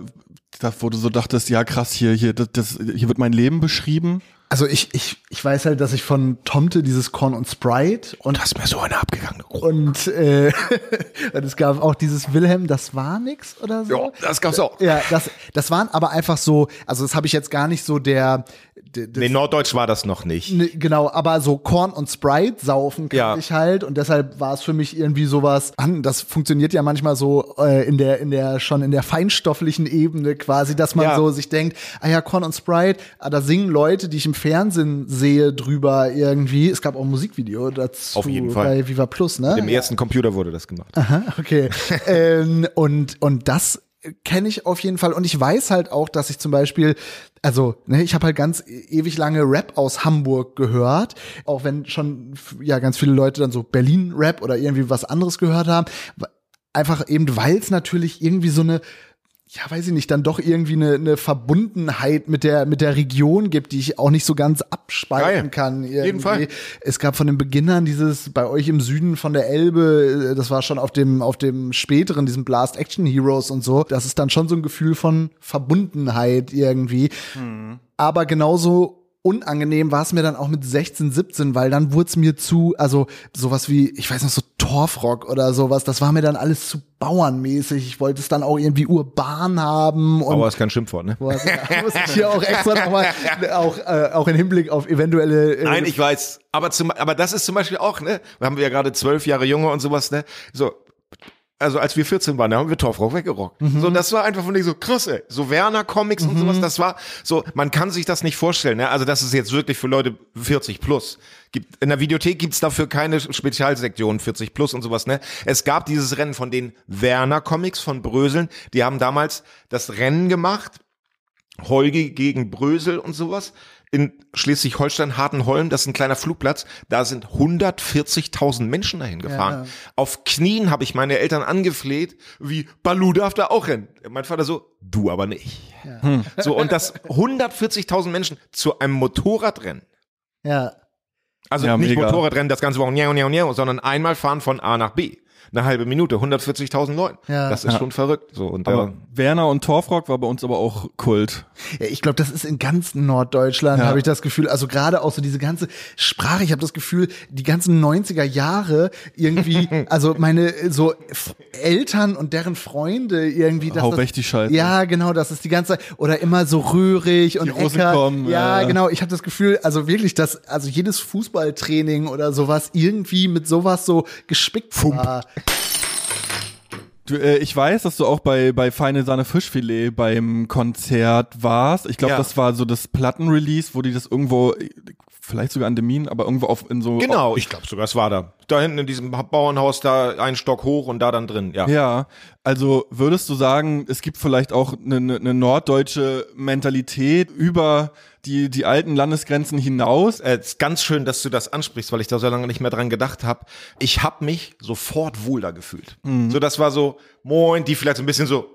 da, wo du so dachtest, ja krass, hier hier das, das hier wird mein Leben beschrieben? Also ich, ich, ich weiß halt, dass ich von Tomte dieses Korn und Sprite und Das ist mir so eine abgegangene Gruppe. und, äh, [laughs] und es gab auch dieses Wilhelm, das war nix oder so. Ja, das gab's auch. Ja, das, das waren aber einfach so, also das habe ich jetzt gar nicht so der, Nee, Norddeutsch war das noch nicht. Ne, genau, aber so Korn und Sprite saufen kann Ja. ich halt und deshalb war es für mich irgendwie sowas an. Das funktioniert ja manchmal so äh, in der in der schon in der feinstofflichen Ebene quasi, dass man Ja. so sich denkt, ah ja Korn und Sprite, ah, da singen Leute, die ich im Fernsehen sehe drüber irgendwie. Es gab auch ein Musikvideo dazu Auf jeden Fall. bei Viva Plus, ne? Im ersten Computer wurde das gemacht. Aha, okay. [laughs] ähm, und, und das kenne ich auf jeden Fall. Und ich weiß halt auch, dass ich zum Beispiel, also ne, ich habe halt ganz ewig lange Rap aus Hamburg gehört, auch wenn schon ja ganz viele Leute dann so Berlin Rap oder irgendwie was anderes gehört haben, einfach eben weil es natürlich irgendwie so eine ja, weiß ich nicht, dann doch irgendwie eine, eine Verbundenheit mit der, mit der Region gibt, die ich auch nicht so ganz abspalten Geil. kann. Irgendwie. Jeden Fall. Es gab von den Beginnern dieses bei euch im Süden von der Elbe, äh, das war schon auf dem, auf dem späteren, diesem Blast Action Heroes und so. Das ist dann schon so ein Gefühl von Verbundenheit irgendwie. Aber genauso unangenehm war es mir dann auch mit 16, 17, weil dann wurde es mir zu, also sowas wie, ich weiß noch, so Torfrock oder sowas, das war mir dann alles zu bauernmäßig. Ich wollte es dann auch irgendwie urban haben und Aber ist kein Schimpfwort, ne? Boah, muss ich hier auch extra nochmal, auch, äh, auch im Hinblick auf eventuelle. Äh, Nein, ich weiß. Aber zum, aber das ist zum Beispiel auch, ne? Da haben wir ja gerade zwölf Jahre Junge und sowas, ne? So. Also als wir 14 waren, da haben wir Torfrock weggerockt. So, und das war einfach von denen so krass, ey. So Werner Comics und sowas, das war so, man kann sich das nicht vorstellen, ne? Also das ist jetzt wirklich für Leute 40 plus. Gibt, in der Videothek gibt's dafür keine Spezialsektion 40 plus und sowas, ne? Es gab dieses Rennen von den Werner Comics von Bröseln, die haben damals das Rennen gemacht, Holgi gegen Brösel und sowas. In Schleswig-Holstein, Hartenholm, das ist ein kleiner Flugplatz, da sind 140.000 Menschen dahin gefahren. Ja. Auf Knien habe ich meine Eltern angefleht, wie Balu darf da auch rennen. Mein Vater so, du aber nicht. So, und das 140.000 Menschen zu einem Motorradrennen. ja. Also Ja, nicht mega. Motorradrennen, das ganze Wochen, sondern einmal fahren von A nach B. Eine halbe Minute, 140.000 Leuten. Ja. Das ist schon verrückt. So, und Aber ja. Werner und Torfrock war bei uns aber auch Kult. ja ich glaube, das ist in ganz Norddeutschland, Ja. habe ich das Gefühl. Also gerade auch so diese ganze Sprache. Ich habe das Gefühl, die ganzen 90er Jahre irgendwie, [laughs] also meine so Eltern und deren Freunde irgendwie. dass Hau das, weg die Scheiße. Ja, genau, das ist die ganze Zeit. Oder immer so rührig und Ecker. kommen, ja, ja. genau. Ich habe das Gefühl, also wirklich, dass also jedes Fußballtraining oder sowas irgendwie mit sowas so gespickt war. Du, äh, ich weiß, dass du auch bei, bei Feine Sahne Fischfilet beim Konzert warst. Ich glaube, Ja. das war so das Plattenrelease, wo die das irgendwo, vielleicht sogar an Demin, aber irgendwo auf in so. Genau, ich glaube sogar, es war da. Da hinten in diesem Bauernhaus, da einen Stock hoch und da dann drin, ja. Ja, also würdest du sagen, es gibt vielleicht auch eine, eine, norddeutsche Mentalität über die, die alten Landesgrenzen hinaus? Äh, Es ist ganz schön, dass du das ansprichst, weil ich da so lange nicht mehr dran gedacht habe. Ich habe mich sofort wohl da gefühlt. So, das war so, moin, die vielleicht so ein bisschen so,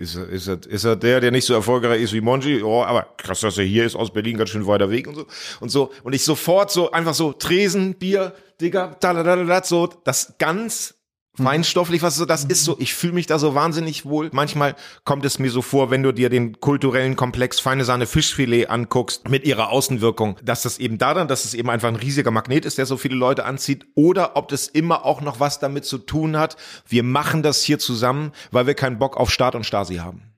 ist er, ist, er, ist er der, der nicht so erfolgreich ist wie Monji? Oh, aber krass, dass er hier ist, aus Berlin, ganz schön weiter Weg und so. Und so, und ich sofort so, einfach so, Tresen, Bier, Digga, da, da, da, da, so, das ganz feinstofflich, was so das ist so, ich fühle mich da so wahnsinnig wohl. Manchmal kommt es mir so vor, wenn du dir den kulturellen Komplex Feine Sahne Fischfilet anguckst mit ihrer Außenwirkung, dass das eben daran, dass es eben einfach ein riesiger Magnet ist, der so viele Leute anzieht, oder ob das immer auch noch was damit zu tun hat, wir machen das hier zusammen, weil wir keinen Bock auf Staat und Stasi haben.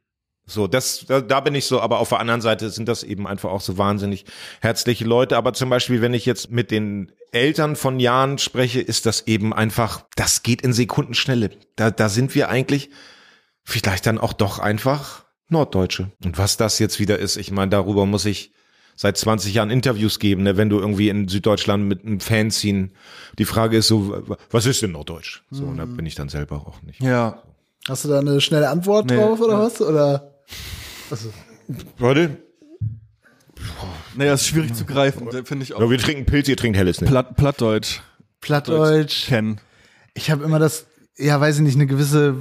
So, das, da, da bin ich so, aber auf der anderen Seite sind das eben einfach auch so wahnsinnig herzliche Leute. Aber zum Beispiel, wenn ich jetzt mit den Eltern von Jahren spreche, ist das eben einfach, das geht in Sekundenschnelle. Da, da sind wir eigentlich vielleicht dann auch doch einfach Norddeutsche. Und was das jetzt wieder ist, ich meine, darüber muss ich seit 20 Jahren Interviews geben, ne? wenn du irgendwie in Süddeutschland mit einem Fanzine, die Frage ist so, was ist denn Norddeutsch? So, und da bin ich dann selber auch nicht. Ja. Hast du da eine schnelle Antwort Nee, drauf oder ja. was? Oder? Leute, Naja, ist schwierig zu greifen, finde ich auch. ja, wir trinken Pilz, ihr trinkt Helles, ne? Platt, Plattdeutsch. Plattdeutsch. Kennen. Ich habe immer das, ja, weiß ich nicht, eine gewisse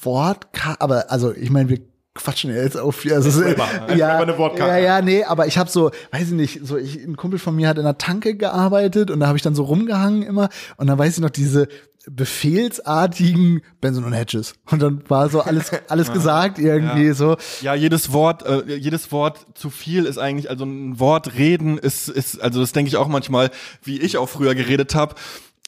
Wortkarte, aber also ich meine, wir quatschen ja jetzt auf, also Einfach ja, eine Wortkarte. ja, ja, nee, aber ich habe so, weiß ich nicht, so ich, ein Kumpel von mir hat in einer Tanke gearbeitet und da habe ich dann so rumgehangen immer und dann weiß ich noch diese befehlsartigen Benson und Hedges und dann war so alles [laughs] alles gesagt irgendwie Ja. so Ja, jedes Wort, äh, jedes Wort zu viel ist eigentlich, also ein Wort reden ist, ist, also das denke ich auch manchmal, wie ich auch früher geredet habe.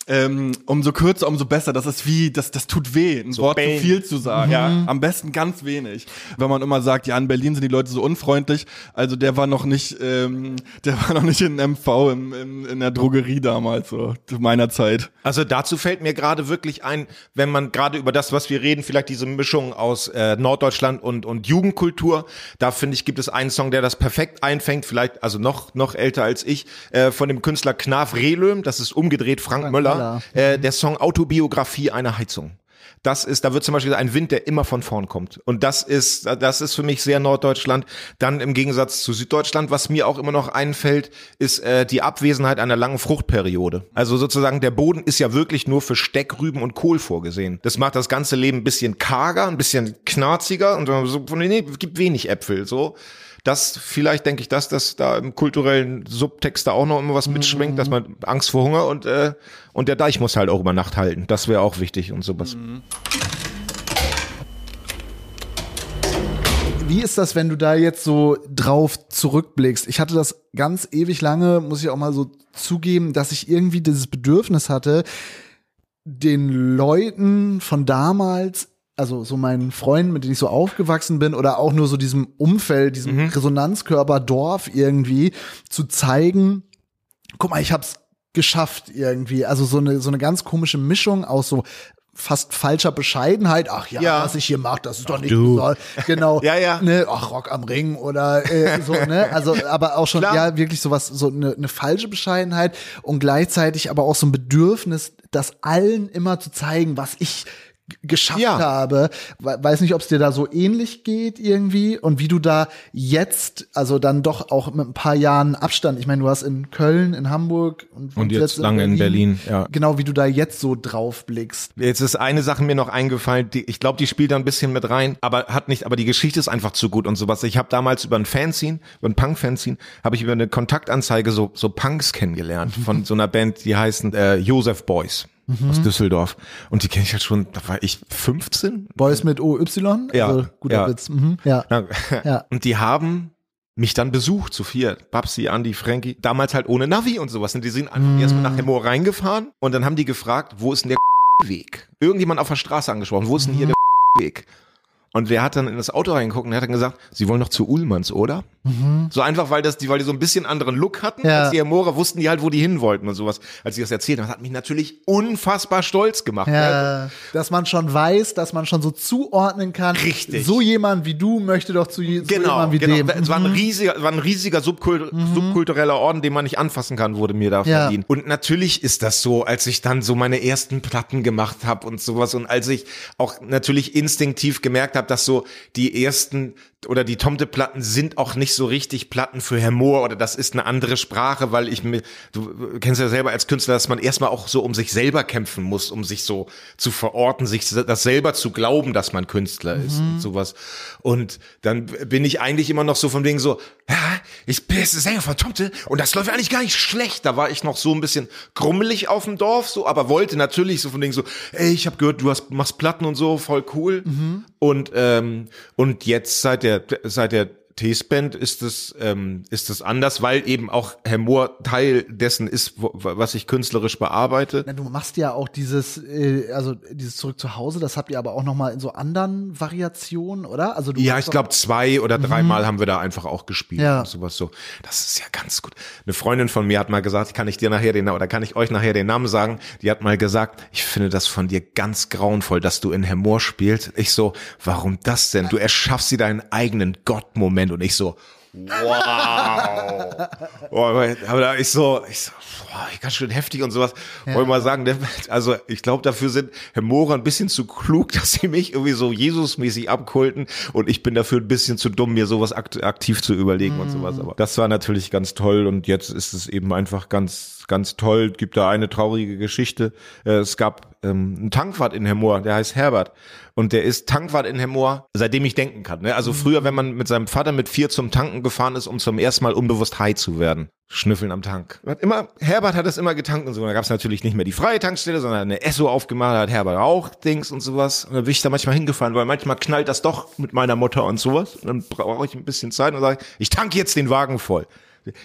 Ähm, umso kürzer, umso besser. Das ist wie, das, das tut weh, ein Wort bang. zu viel zu sagen. Ja. Am besten ganz wenig. Wenn man immer sagt, ja, in Berlin sind die Leute so unfreundlich, also der war noch nicht, ähm, der war noch nicht in MV im, im, in der Drogerie damals, so zu meiner Zeit. Also dazu fällt mir gerade wirklich ein, wenn man gerade über das, was wir reden, vielleicht diese Mischung aus äh, Norddeutschland und, und Jugendkultur, da finde ich, gibt es einen Song, der das perfekt einfängt, vielleicht, also noch, noch älter als ich, äh, von dem Künstler Knaf Rehlöm, das ist umgedreht Frank, Frank Möller, Äh, der Song Autobiografie einer Heizung. Das ist, da wird zum Beispiel ein Wind, der immer von vorn kommt. Und das ist, das ist für mich sehr Norddeutschland. Dann im Gegensatz zu Süddeutschland, was mir auch immer noch einfällt, ist äh, die Abwesenheit einer langen Fruchtperiode. Also sozusagen der Boden ist ja wirklich nur für Steckrüben und Kohl vorgesehen. Das macht das ganze Leben ein bisschen karger, ein bisschen knarziger und so, nee, gibt wenig Äpfel, so das vielleicht denke ich, dass das da im kulturellen Subtext da auch noch immer was mitschwingt, dass man Angst vor Hunger und äh, und der Deich muss halt auch über Nacht halten. Das wäre auch wichtig und sowas. Wie ist das, wenn du da jetzt so drauf zurückblickst? Ich hatte das ganz ewig lange, muss ich auch mal so zugeben, dass ich irgendwie dieses Bedürfnis hatte, den Leuten von damals also so meinen Freunden, mit denen ich so aufgewachsen bin, oder auch nur so diesem Umfeld, diesem Mhm. Resonanzkörper Dorf irgendwie zu zeigen, guck mal, ich hab's geschafft irgendwie. Also so eine, so eine ganz komische Mischung aus so fast falscher Bescheidenheit. Ach ja, Ja. was ich hier mache, das ist doch nicht du. so. Genau. [laughs] Ja, ja. Ne, ach, Rock am Ring oder äh, so, ne? Also, aber auch schon, Klar. ja, wirklich sowas, so eine, eine falsche Bescheidenheit und gleichzeitig aber auch so ein Bedürfnis, das allen immer zu zeigen, was ich geschafft Ja. habe. We- Weiß nicht, ob es dir da so ähnlich geht irgendwie und wie du da jetzt, also dann doch auch mit ein paar Jahren Abstand, ich meine, du hast in Köln, in Hamburg und, Und jetzt lange in Berlin, ja. Genau, wie du da jetzt so drauf blickst. Jetzt ist eine Sache mir noch eingefallen, die, ich glaube, die spielt da ein bisschen mit rein, aber hat nicht, aber die Geschichte ist einfach zu gut und sowas. Ich habe damals über ein Fanzine, über ein Punk-Fanzine, habe ich über eine Kontaktanzeige so, so Punks kennengelernt von so einer Band, die heißen äh, Joseph Boys aus Düsseldorf. Und die kenne ich halt schon, da war ich 15? Boys mit OY? Ja, Also, guter ja. Witz. Mhm. Ja. Ja. [laughs] Und die haben mich dann besucht, zu viert. Babsi, Andi, Frankie. Damals halt ohne Navi und sowas. Und die sind einfach erstmal nach Hemmoor reingefahren und dann haben die gefragt, wo ist denn der Weg? Irgendjemand auf der Straße angesprochen, wo ist denn hier der Weg? Und wer hat dann in das Auto reingeguckt und der hat dann gesagt, sie wollen noch zu Uhlmanns, oder? So einfach, weil das, die, weil die so ein bisschen anderen Look hatten Ja. als die Hemmorer, wussten die halt, wo die hin wollten und sowas. Als sie das erzählt haben, das hat mich natürlich unfassbar stolz gemacht. Ja, dass man schon weiß, dass man schon so zuordnen kann. Richtig. So jemand wie du möchte doch zu, je- so Genau, jemand wie genau. dem. Es war ein Mhm. riesiger, war ein riesiger Subkult subkultureller Orden, den man nicht anfassen kann, wurde mir da Ja. verliehen. Und natürlich ist das so, als ich dann so meine ersten Platten gemacht habe und sowas und als ich auch natürlich instinktiv gemerkt habe, dass so die ersten oder die Tomte-Platten sind auch nicht so richtig Platten für Herr Mohr oder das ist eine andere Sprache, weil ich mir, du kennst ja selber als Künstler, dass man erstmal auch so um sich selber kämpfen muss, um sich so zu verorten, sich das selber zu glauben, dass man Künstler ist und sowas. Und dann bin ich eigentlich immer noch so von wegen so, ja, ich bin Sänger von Tomte und das läuft eigentlich gar nicht schlecht. Da war ich noch so ein bisschen grummelig auf dem Dorf, so, aber wollte natürlich so von wegen so, ey, ich habe gehört, du hast, machst Platten und so, voll cool. Und ähm, und jetzt seit der seit der T-Band ist es ähm, ist es anders, weil eben auch Herr Mohr Teil dessen ist, wo, was ich künstlerisch bearbeite. Na, du machst ja auch dieses, äh, also dieses Zurück zu Hause, das habt ihr aber auch noch mal in so anderen Variationen, oder? Also du Ja, ich glaube zwei oder dreimal haben wir da einfach auch gespielt Ja. und sowas so. Das ist ja ganz gut. Eine Freundin von mir hat mal gesagt, kann ich dir nachher den oder kann ich euch nachher den Namen sagen? Die hat mal gesagt, ich finde das von dir ganz grauenvoll, dass du in Herr Mohr spielst. Ich so, warum das denn? Du erschaffst dir deinen eigenen Gottmoment und ich so, wow. Aber da ich so, ich so, boah, ganz schön heftig und sowas. Wollte ich mal sagen, also ich glaube, dafür sind Herr Mohrer ein bisschen zu klug, [laughs] dass sie mich irgendwie so Jesusmäßig abkulten und ich bin dafür ein bisschen zu dumm, mir sowas akt aktiv zu überlegen und sowas. Aber das war natürlich ganz toll und jetzt ist es eben einfach ganz, ganz toll. Gibt da eine traurige Geschichte. Äh, Es gab ähm, einen Tankwart in Hemmoor, der heißt Herbert. Und der ist Tankwart in Hemmoor, seitdem ich denken kann. Ne? Also früher, wenn man mit seinem Vater mit vier zum Tanken gefahren ist, um zum ersten Mal unbewusst high zu werden. Schnüffeln am Tank. Hat immer, Herbert hat es immer getankt und so. Da gab es natürlich nicht mehr die freie Tankstelle, sondern eine Esso aufgemacht, da hat Herbert auch Dings und sowas. Und da bin ich da manchmal hingefahren, weil manchmal knallt das doch mit meiner Mutter und sowas. Und dann brauche ich ein bisschen Zeit und sage, ich tanke jetzt den Wagen voll.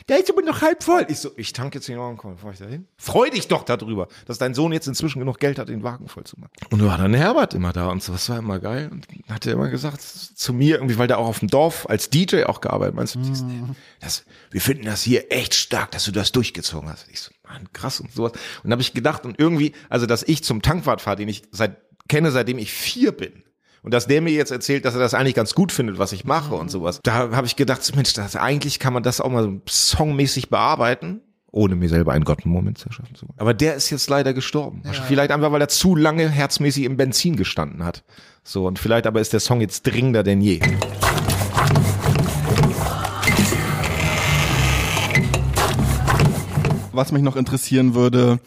Der ist aber noch halb voll. Ich so, ich tanke jetzt den Wagen voll. Fahr ich da hin? Freu dich doch darüber, dass dein Sohn jetzt inzwischen genug Geld hat, den Wagen voll zu machen. Und war dann Herbert immer da und so. Das war immer geil. Und dann hat er immer gesagt zu mir, irgendwie, weil der auch auf dem Dorf als DJ auch gearbeitet meinst du, das, das, wir finden das hier echt stark, dass du das durchgezogen hast. Ich so, Mann, krass und sowas. Und dann habe ich gedacht, und irgendwie, also, dass ich zum Tankwart fahre, den ich seit, kenne, seitdem ich vier bin. Und dass der mir jetzt erzählt, dass er das eigentlich ganz gut findet, was ich mache und sowas. Da habe ich gedacht, Mensch, das, eigentlich kann man das auch mal so songmäßig bearbeiten ohne mir selber einen Gott-Moment zu schaffen zu wollen. Aber der ist jetzt leider gestorben. Vielleicht einfach, weil er zu lange herzmäßig im Benzin gestanden hat. So, und vielleicht aber ist der Song jetzt dringender denn je. Was mich noch interessieren würde,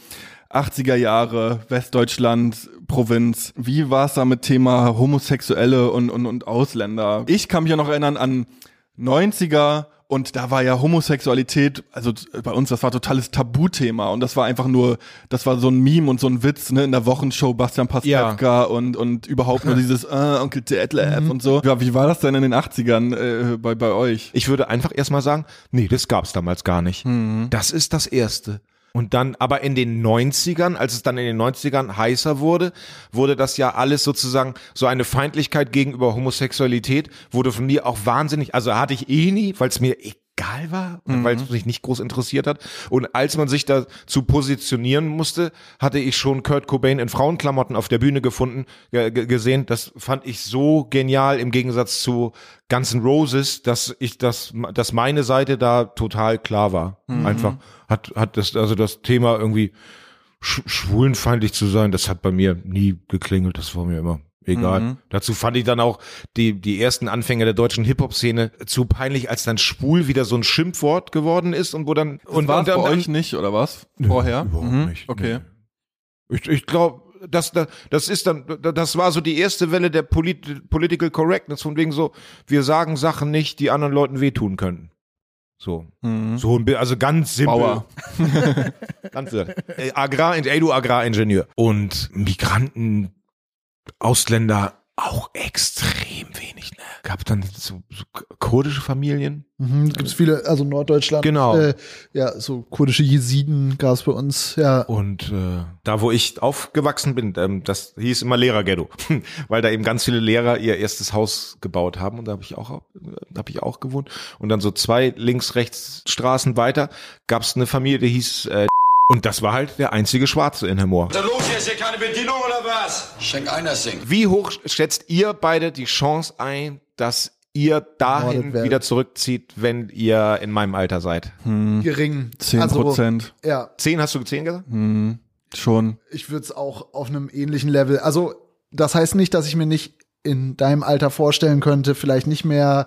80er Jahre, Westdeutschland, Provinz. Wie war es da mit Thema Homosexuelle und, und, und Ausländer? Ich kann mich ja noch erinnern an 90er und da war ja Homosexualität, also bei uns, das war totales Tabuthema und das war einfach nur, das war so ein Meme und so ein Witz, ne, in der Wochenshow Bastian Pastewka und, und überhaupt nur dieses [laughs] äh, Onkel Detlef und so. Ja, wie war das denn in den 80ern äh, bei, bei euch? Ich würde einfach erstmal sagen, nee, das gab's damals gar nicht. Das ist das Erste. Und dann, aber in den 90ern, als es dann in den 90ern heißer wurde, wurde das ja alles sozusagen so eine Feindlichkeit gegenüber Homosexualität, wurde von mir auch wahnsinnig, also hatte ich eh nie, weil es mir egal war, weil es mich nicht groß interessiert hat. Und als man sich dazu positionieren musste, hatte ich schon Kurt Cobain in Frauenklamotten auf der Bühne gefunden, ge ge- gesehen. Das fand ich so genial im Gegensatz zu Guns N' Roses, dass ich das, dass meine Seite da total klar war. Einfach hat, hat das, also das Thema irgendwie sch schwulenfeindlich zu sein, das hat bei mir nie geklingelt. Das war mir immer egal. Dazu fand ich dann auch die, die ersten Anfänge der deutschen Hip-Hop-Szene zu peinlich, als dann schwul wieder so ein Schimpfwort geworden ist und wo dann, und, war und bei euch nicht, oder was? Vorher? überhaupt Mhm. nicht. Okay. Ich, ich glaube, das, das, das ist dann, das war so die erste Welle der Polit Political Correctness, von wegen so, wir sagen Sachen nicht, die anderen Leuten wehtun könnten. So. So ein also ganz simpel. Bauer. [laughs] Ganz simpel. Äh, Agrar, ey du Agraringenieur. Und Migranten, Ausländer auch extrem wenig, ne? Gab dann so, so kurdische Familien. Mhm, gibt's viele, also Norddeutschland. Genau. Äh, ja, so kurdische Jesiden gab's bei uns, ja. Und äh, da, wo ich aufgewachsen bin, ähm, das hieß immer Lehrerghetto, [laughs] weil da eben ganz viele Lehrer ihr erstes Haus gebaut haben und da habe ich auch, da habe ich auch gewohnt. Und dann so zwei links, rechts Straßen weiter gab es eine Familie, die hieß äh, und das war halt der einzige Schwarze in Hemmoor. Was ist da los hier? Ist hier keine Bedienung oder was? Schenk ein das Ding. Wie hoch schätzt ihr beide die Chance ein, dass ihr dahin wieder zurückzieht, wenn ihr in meinem Alter seid? Gering. Zehn Also, Prozent. ja, Zehn hast du zehn gesagt? Schon. ich würde es auch auf einem ähnlichen Level. Also, das heißt nicht, dass ich mir nicht in deinem Alter vorstellen könnte, vielleicht nicht mehr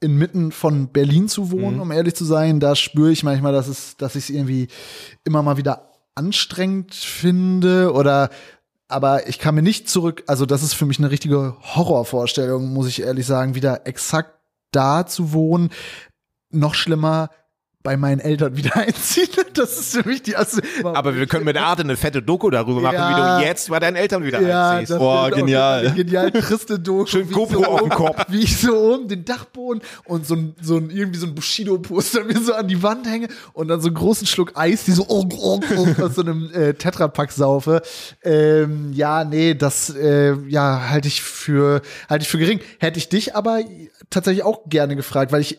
inmitten von Berlin zu wohnen, Mhm. um ehrlich zu sein. Da spüre ich manchmal, dass es, dass ich es irgendwie immer mal wieder anstrengend finde oder aber ich kann mir nicht zurück, also das ist für mich eine richtige Horrorvorstellung, muss ich ehrlich sagen, wieder exakt da zu wohnen. Noch schlimmer, bei meinen Eltern wieder [laughs] einziehen. Das ist für mich die also, Aber wir können mit Arte eine fette Doku darüber machen, Ja. wie du jetzt bei deinen Eltern wieder ja, einziehst. Boah, genial. Genial triste Doku. Schön wie GoPro ich auf dem Kopf. Wie ich so um den Dachboden und so ein, so ein irgendwie so ein Bushido-Poster mir so an die Wand hänge und dann so einen großen Schluck Eis, die so oh, oh, oh, aus so einem äh, Tetrapack saufe. Ähm, ja, nee, das äh, ja halte ich für halte ich für gering. Hätte ich dich aber tatsächlich auch gerne gefragt, weil ich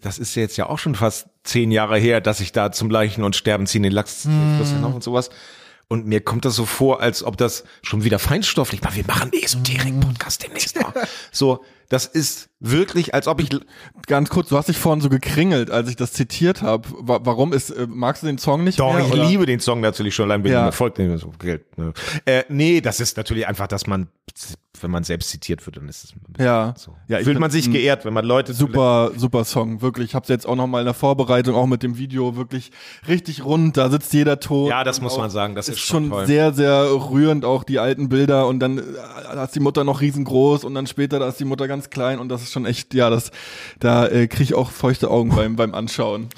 Das ist ja jetzt ja auch schon fast zehn Jahre her, dass ich da zum Leichen und Sterben ziehen den Lachs Fluss hinauf und sowas. Und mir kommt das so vor, als ob das schon wieder feinstofflich war. Wir machen Esoterik-Podcast demnächst mal. [laughs] So, das ist wirklich, als ob ich Ganz kurz, du hast dich vorhin so gekringelt, als ich das zitiert habe. Wa warum ist, äh, magst du den Song nicht Doch, mehr? ich oder? liebe den Song natürlich schon, allein wegen Ja. dem Erfolg, den mir so gilt. Ne? Äh, nee, das ist natürlich einfach, dass man, wenn man selbst zitiert wird, dann ist es ein bisschen Ja. so. Ja, ich Fühlt man sich geehrt, wenn man Leute Super, super Song, wirklich. Ich habe jetzt auch noch mal in der Vorbereitung, auch mit dem Video, wirklich richtig rund. Da sitzt jeder tot. Ja, das muss auch- man sagen, das ist, ist schon toll. sehr, sehr rührend, auch die alten Bilder. Und dann äh, da ist die Mutter noch riesengroß und dann später, da ist die Mutter ganz klein. Und das ist schon echt, ja, das, da äh, kriege ich auch feuchte Augen beim, beim Anschauen.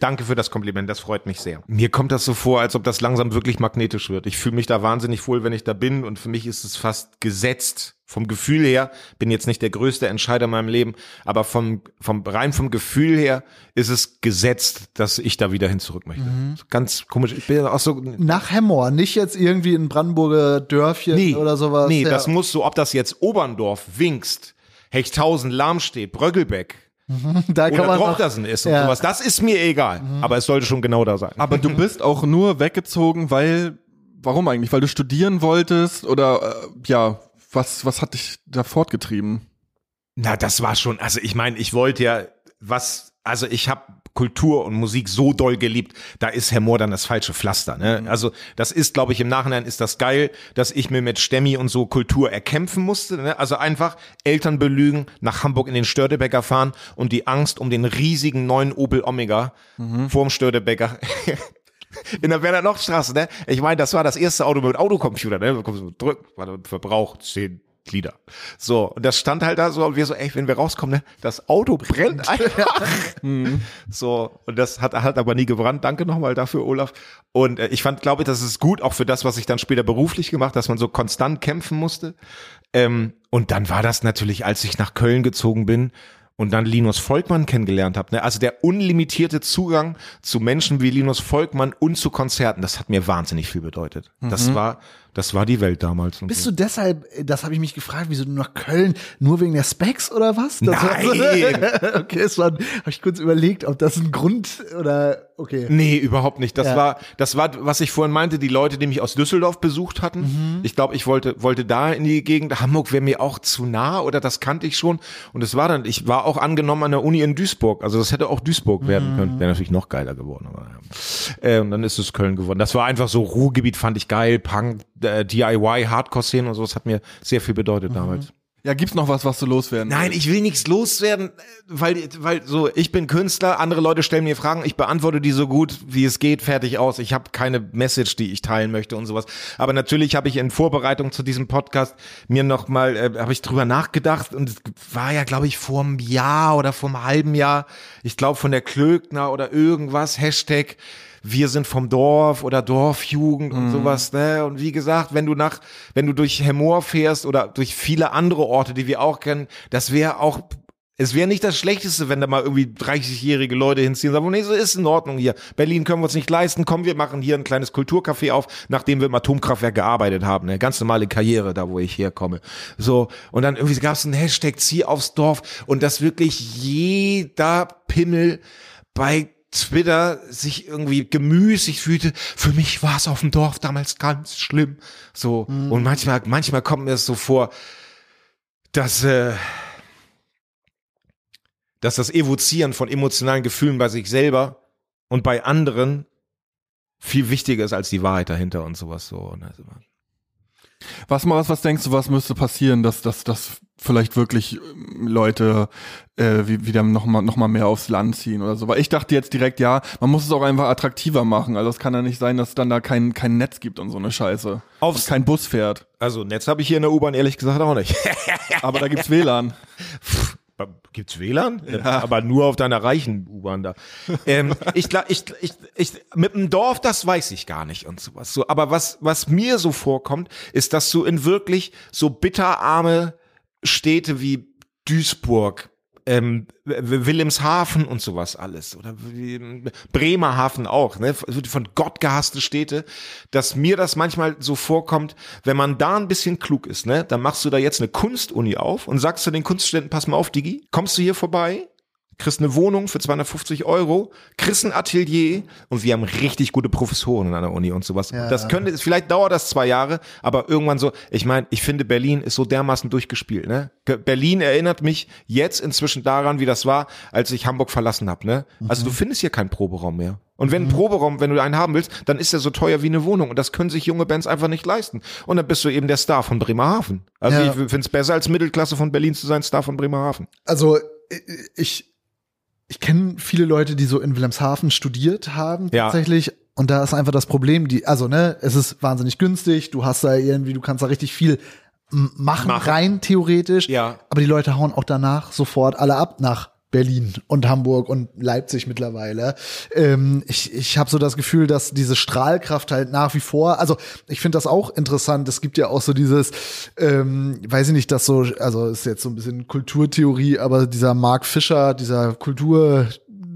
Danke für das Kompliment, das freut mich sehr. Mir kommt das so vor, als ob das langsam wirklich magnetisch wird. Ich fühle mich da wahnsinnig wohl, wenn ich da bin und für mich ist es fast gesetzt. Vom Gefühl her, bin jetzt nicht der größte Entscheider in meinem Leben, aber vom, vom rein vom Gefühl her ist es gesetzt, dass ich da wieder hin zurück möchte. Ganz komisch. Ich bin ja auch so. nach Hemmoor, nicht jetzt irgendwie in Brandenburger Dörfchen oder sowas. Nee, ja. das muss so, ob das jetzt Oberndorf, Wingst, Hechthausen, Lamstedt, Bröggelbeck [laughs] da kann oder Drochtersen ist und Ja. sowas. Das ist mir egal. Aber es sollte schon genau da sein. Aber du [laughs] bist auch nur weggezogen, weil, warum eigentlich? Weil du studieren wolltest oder, äh, ja, was, was hat dich da fortgetrieben? Na, das war schon, also ich meine, ich wollte ja was, also ich habe Kultur und Musik so doll geliebt, da ist Herr Mohr dann das falsche Pflaster. Ne? Also das ist, glaube ich, im Nachhinein ist das geil, dass ich mir mit Stemmi und so Kultur erkämpfen musste. Ne? Also einfach Eltern belügen, nach Hamburg in den Störtebäcker fahren und die Angst um den riesigen neuen Opel Omega vorm Störtebäcker [laughs] in der Werner Straße, ne? Ich meine, das war das erste Auto mit Autocomputer, ne? Drück, warte, Verbrauch, zehn Glieder. So, und das stand halt da so, und wir so, ey, wenn wir rauskommen, ne, das Auto brennt einfach. [laughs] so, und das hat, hat aber nie gebrannt. Danke nochmal dafür, Olaf. Und äh, ich fand, glaube ich, das ist gut, auch für das, was ich dann später beruflich gemacht, dass man so konstant kämpfen musste. Ähm, und dann war das natürlich, als ich nach Köln gezogen bin, und dann Linus Volkmann kennengelernt habe. Ne? Also der unlimitierte Zugang zu Menschen wie Linus Volkmann und zu Konzerten, das hat mir wahnsinnig viel bedeutet. Das war, das war die Welt damals. Bist so. du deshalb, das habe ich mich gefragt, wieso du nach Köln, nur wegen der Specs oder was? Das Nein! [laughs] Okay, es war, habe ich kurz überlegt, ob das ein Grund oder, okay. Nee, überhaupt nicht. Das Ja. war, das war, was ich vorhin meinte, die Leute, die mich aus Düsseldorf besucht hatten. Mhm. Ich glaube, ich wollte, wollte da in die Gegend. Hamburg wäre mir auch zu nah oder das kannte ich schon. Und es war dann, ich war auch angenommen an der Uni in Duisburg. Also das hätte auch Duisburg Mhm. werden können. Wäre natürlich noch geiler geworden. Aber, ja. äh, und dann ist es Köln geworden. Das war einfach so Ruhrgebiet, fand ich geil. Punk, äh, DIY, Hardcore-Szenen und so. Das hat mir sehr viel Mhm. bedeutet damals. Ja, gibt's noch was, was du loswerden Nein, ich will nichts loswerden, weil, weil so, ich bin Künstler, andere Leute stellen mir Fragen, ich beantworte die so gut, wie es geht, fertig aus. Ich habe keine Message, die ich teilen möchte und sowas. Aber natürlich habe ich in Vorbereitung zu diesem Podcast mir nochmal, äh, habe ich drüber nachgedacht und es war ja, glaube ich, vor einem Jahr oder vor einem halben Jahr, ich glaube von der Klöckner oder irgendwas, Hashtag, wir sind vom Dorf oder Dorfjugend und sowas, ne? Und wie gesagt, wenn du nach, wenn du durch Hemmoor fährst oder durch viele andere Orte, die wir auch kennen, das wäre auch, es wäre nicht das Schlechteste, wenn da mal irgendwie 30-jährige Leute hinziehen und sagen, nee, so ist in Ordnung hier. Berlin können wir uns nicht leisten, komm, wir machen hier ein kleines Kulturcafé auf, nachdem wir im Atomkraftwerk gearbeitet haben, eine ganz normale Karriere, da wo ich herkomme. So, und dann irgendwie gab es einen Hashtag, zieh aufs Dorf und dass wirklich jeder Pimmel bei Twitter sich irgendwie gemüßigt fühlte. Für mich war es auf dem Dorf damals ganz schlimm. So und manchmal, manchmal kommt mir es so vor, dass äh, dass das Evozieren von emotionalen Gefühlen bei sich selber und bei anderen viel wichtiger ist als die Wahrheit dahinter und sowas so. Und also, Was, was, was denkst du, was müsste passieren, dass, dass, dass vielleicht wirklich ähm, Leute äh, wie, wieder noch mal, noch mal mehr aufs Land ziehen oder so? Weil ich dachte jetzt direkt, ja, man muss es auch einfach attraktiver machen. Also es kann ja nicht sein, dass dann da kein, kein Netz gibt und so eine Scheiße. Aufs- Und kein Bus fährt. also Netz habe ich hier in der U-Bahn ehrlich gesagt auch nicht. [laughs] Aber da gibt's WLAN. Gibt's WLAN? Aber nur auf deiner reichen U-Bahn da. ähm, ich, ich, ich, ich, mit dem Dorf, das weiß ich gar nicht und sowas. So, aber was, was mir so vorkommt, ist, dass du in wirklich so bitterarme Städte wie Duisburg, ähm, Wilhelmshaven und sowas alles oder wie, Bremerhaven auch, ne, von Gott gehasste Städte, dass mir das manchmal so vorkommt, wenn man da ein bisschen klug ist, ne, dann machst du da jetzt eine Kunstuni auf und sagst zu den Kunststudenten, pass mal auf, Digi, kommst du hier vorbei, kriegst eine Wohnung für 250 Euro, kriegst ein Atelier und wir haben richtig gute Professoren an der Uni und sowas. Ja. Das könnte, vielleicht dauert das zwei Jahre, aber irgendwann so, ich meine, ich finde Berlin ist so dermaßen durchgespielt, ne? Berlin erinnert mich jetzt inzwischen daran, wie das war, als ich Hamburg verlassen habe, ne? Also du findest hier keinen Proberaum mehr. Und wenn ein Proberaum, wenn du einen haben willst, dann ist er so teuer wie eine Wohnung und das können sich junge Bands einfach nicht leisten. Und dann bist du eben der Star von Bremerhaven. Also Ja. ich finde es besser als Mittelklasse von Berlin zu sein, Star von Bremerhaven. Also ich, ich kenne viele Leute, die so in Wilhelmshaven studiert haben Ja. tatsächlich. Und da ist einfach das Problem, die, also ne, es ist wahnsinnig günstig, du hast da irgendwie, du kannst da richtig viel machen, Machen. rein theoretisch. Ja. Aber die Leute hauen auch danach sofort alle ab nach Berlin und Hamburg und Leipzig mittlerweile. Ähm, ich ich habe so das Gefühl, dass diese Strahlkraft halt nach wie vor, also ich finde das auch interessant. Es gibt ja auch so dieses, ähm, weiß ich nicht, dass so, also ist jetzt so ein bisschen Kulturtheorie, aber dieser Mark Fischer, dieser Kultur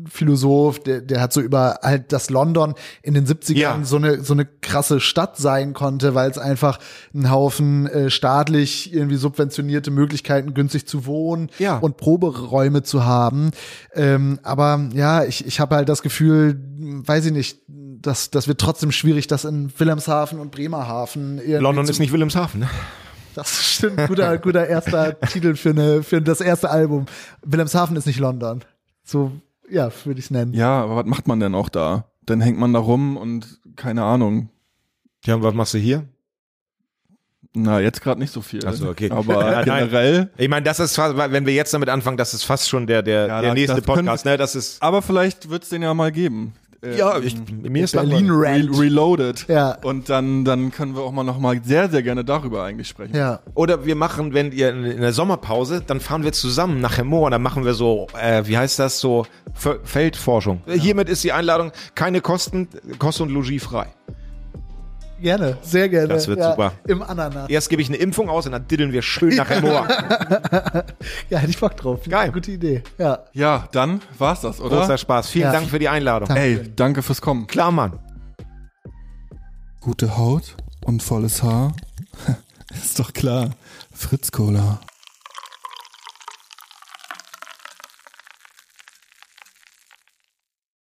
Philosoph, der, der hat so über halt, dass London in den 70ern Ja. so eine so eine krasse Stadt sein konnte, weil es einfach einen Haufen äh, staatlich irgendwie subventionierte Möglichkeiten günstig zu wohnen Ja. und Proberäume zu haben. Ähm, aber ja, ich, ich habe halt das Gefühl, weiß ich nicht, dass das wird trotzdem schwierig, das in Wilhelmshaven und Bremerhaven London ist nicht Wilhelmshaven, ne? Das stimmt, guter guter erster [laughs] Titel für eine für das erste Album. Wilhelmshaven ist nicht London. So Ja, würde ich nennen. Ja, aber was macht man denn auch da? Dann hängt man da rum und keine Ahnung. Ja, und was machst du hier? Na, jetzt gerade nicht so viel. Ach so, okay. Aber [laughs] Ja, nein. generell. Ich meine, das ist fast, wenn wir jetzt damit anfangen, das ist fast schon der, der, Ja, der da- nächste das können- Podcast, ne? Das ist, Aber vielleicht wird's den ja mal geben. Äh, ja, ich, mir ist Berlin. Re. Reloaded. Ja. Und dann, dann können wir auch mal noch mal sehr, sehr gerne darüber eigentlich sprechen. Ja. Oder wir machen, wenn ihr in der Sommerpause, dann fahren wir zusammen nach Hemmoor und dann machen wir so, äh, wie heißt das, so F Feldforschung. Hiermit ist die Einladung, keine Kosten, Kost und Logis frei. Gerne, sehr gerne. Das wird ja, super. Im Ananas. Erst gebe ich eine Impfung aus und dann diddeln wir schön nach Hemmoor. [laughs] Ja, hätte ich Bock drauf. Geil. Gute Idee. Ja. Ja, dann war's das, oder? Großer Spaß. Vielen Ja. Dank für die Einladung. Danke. Ey, danke fürs Kommen. Klar, Mann. Gute Haut und volles Haar. [laughs] Ist doch klar. Fritz Cola.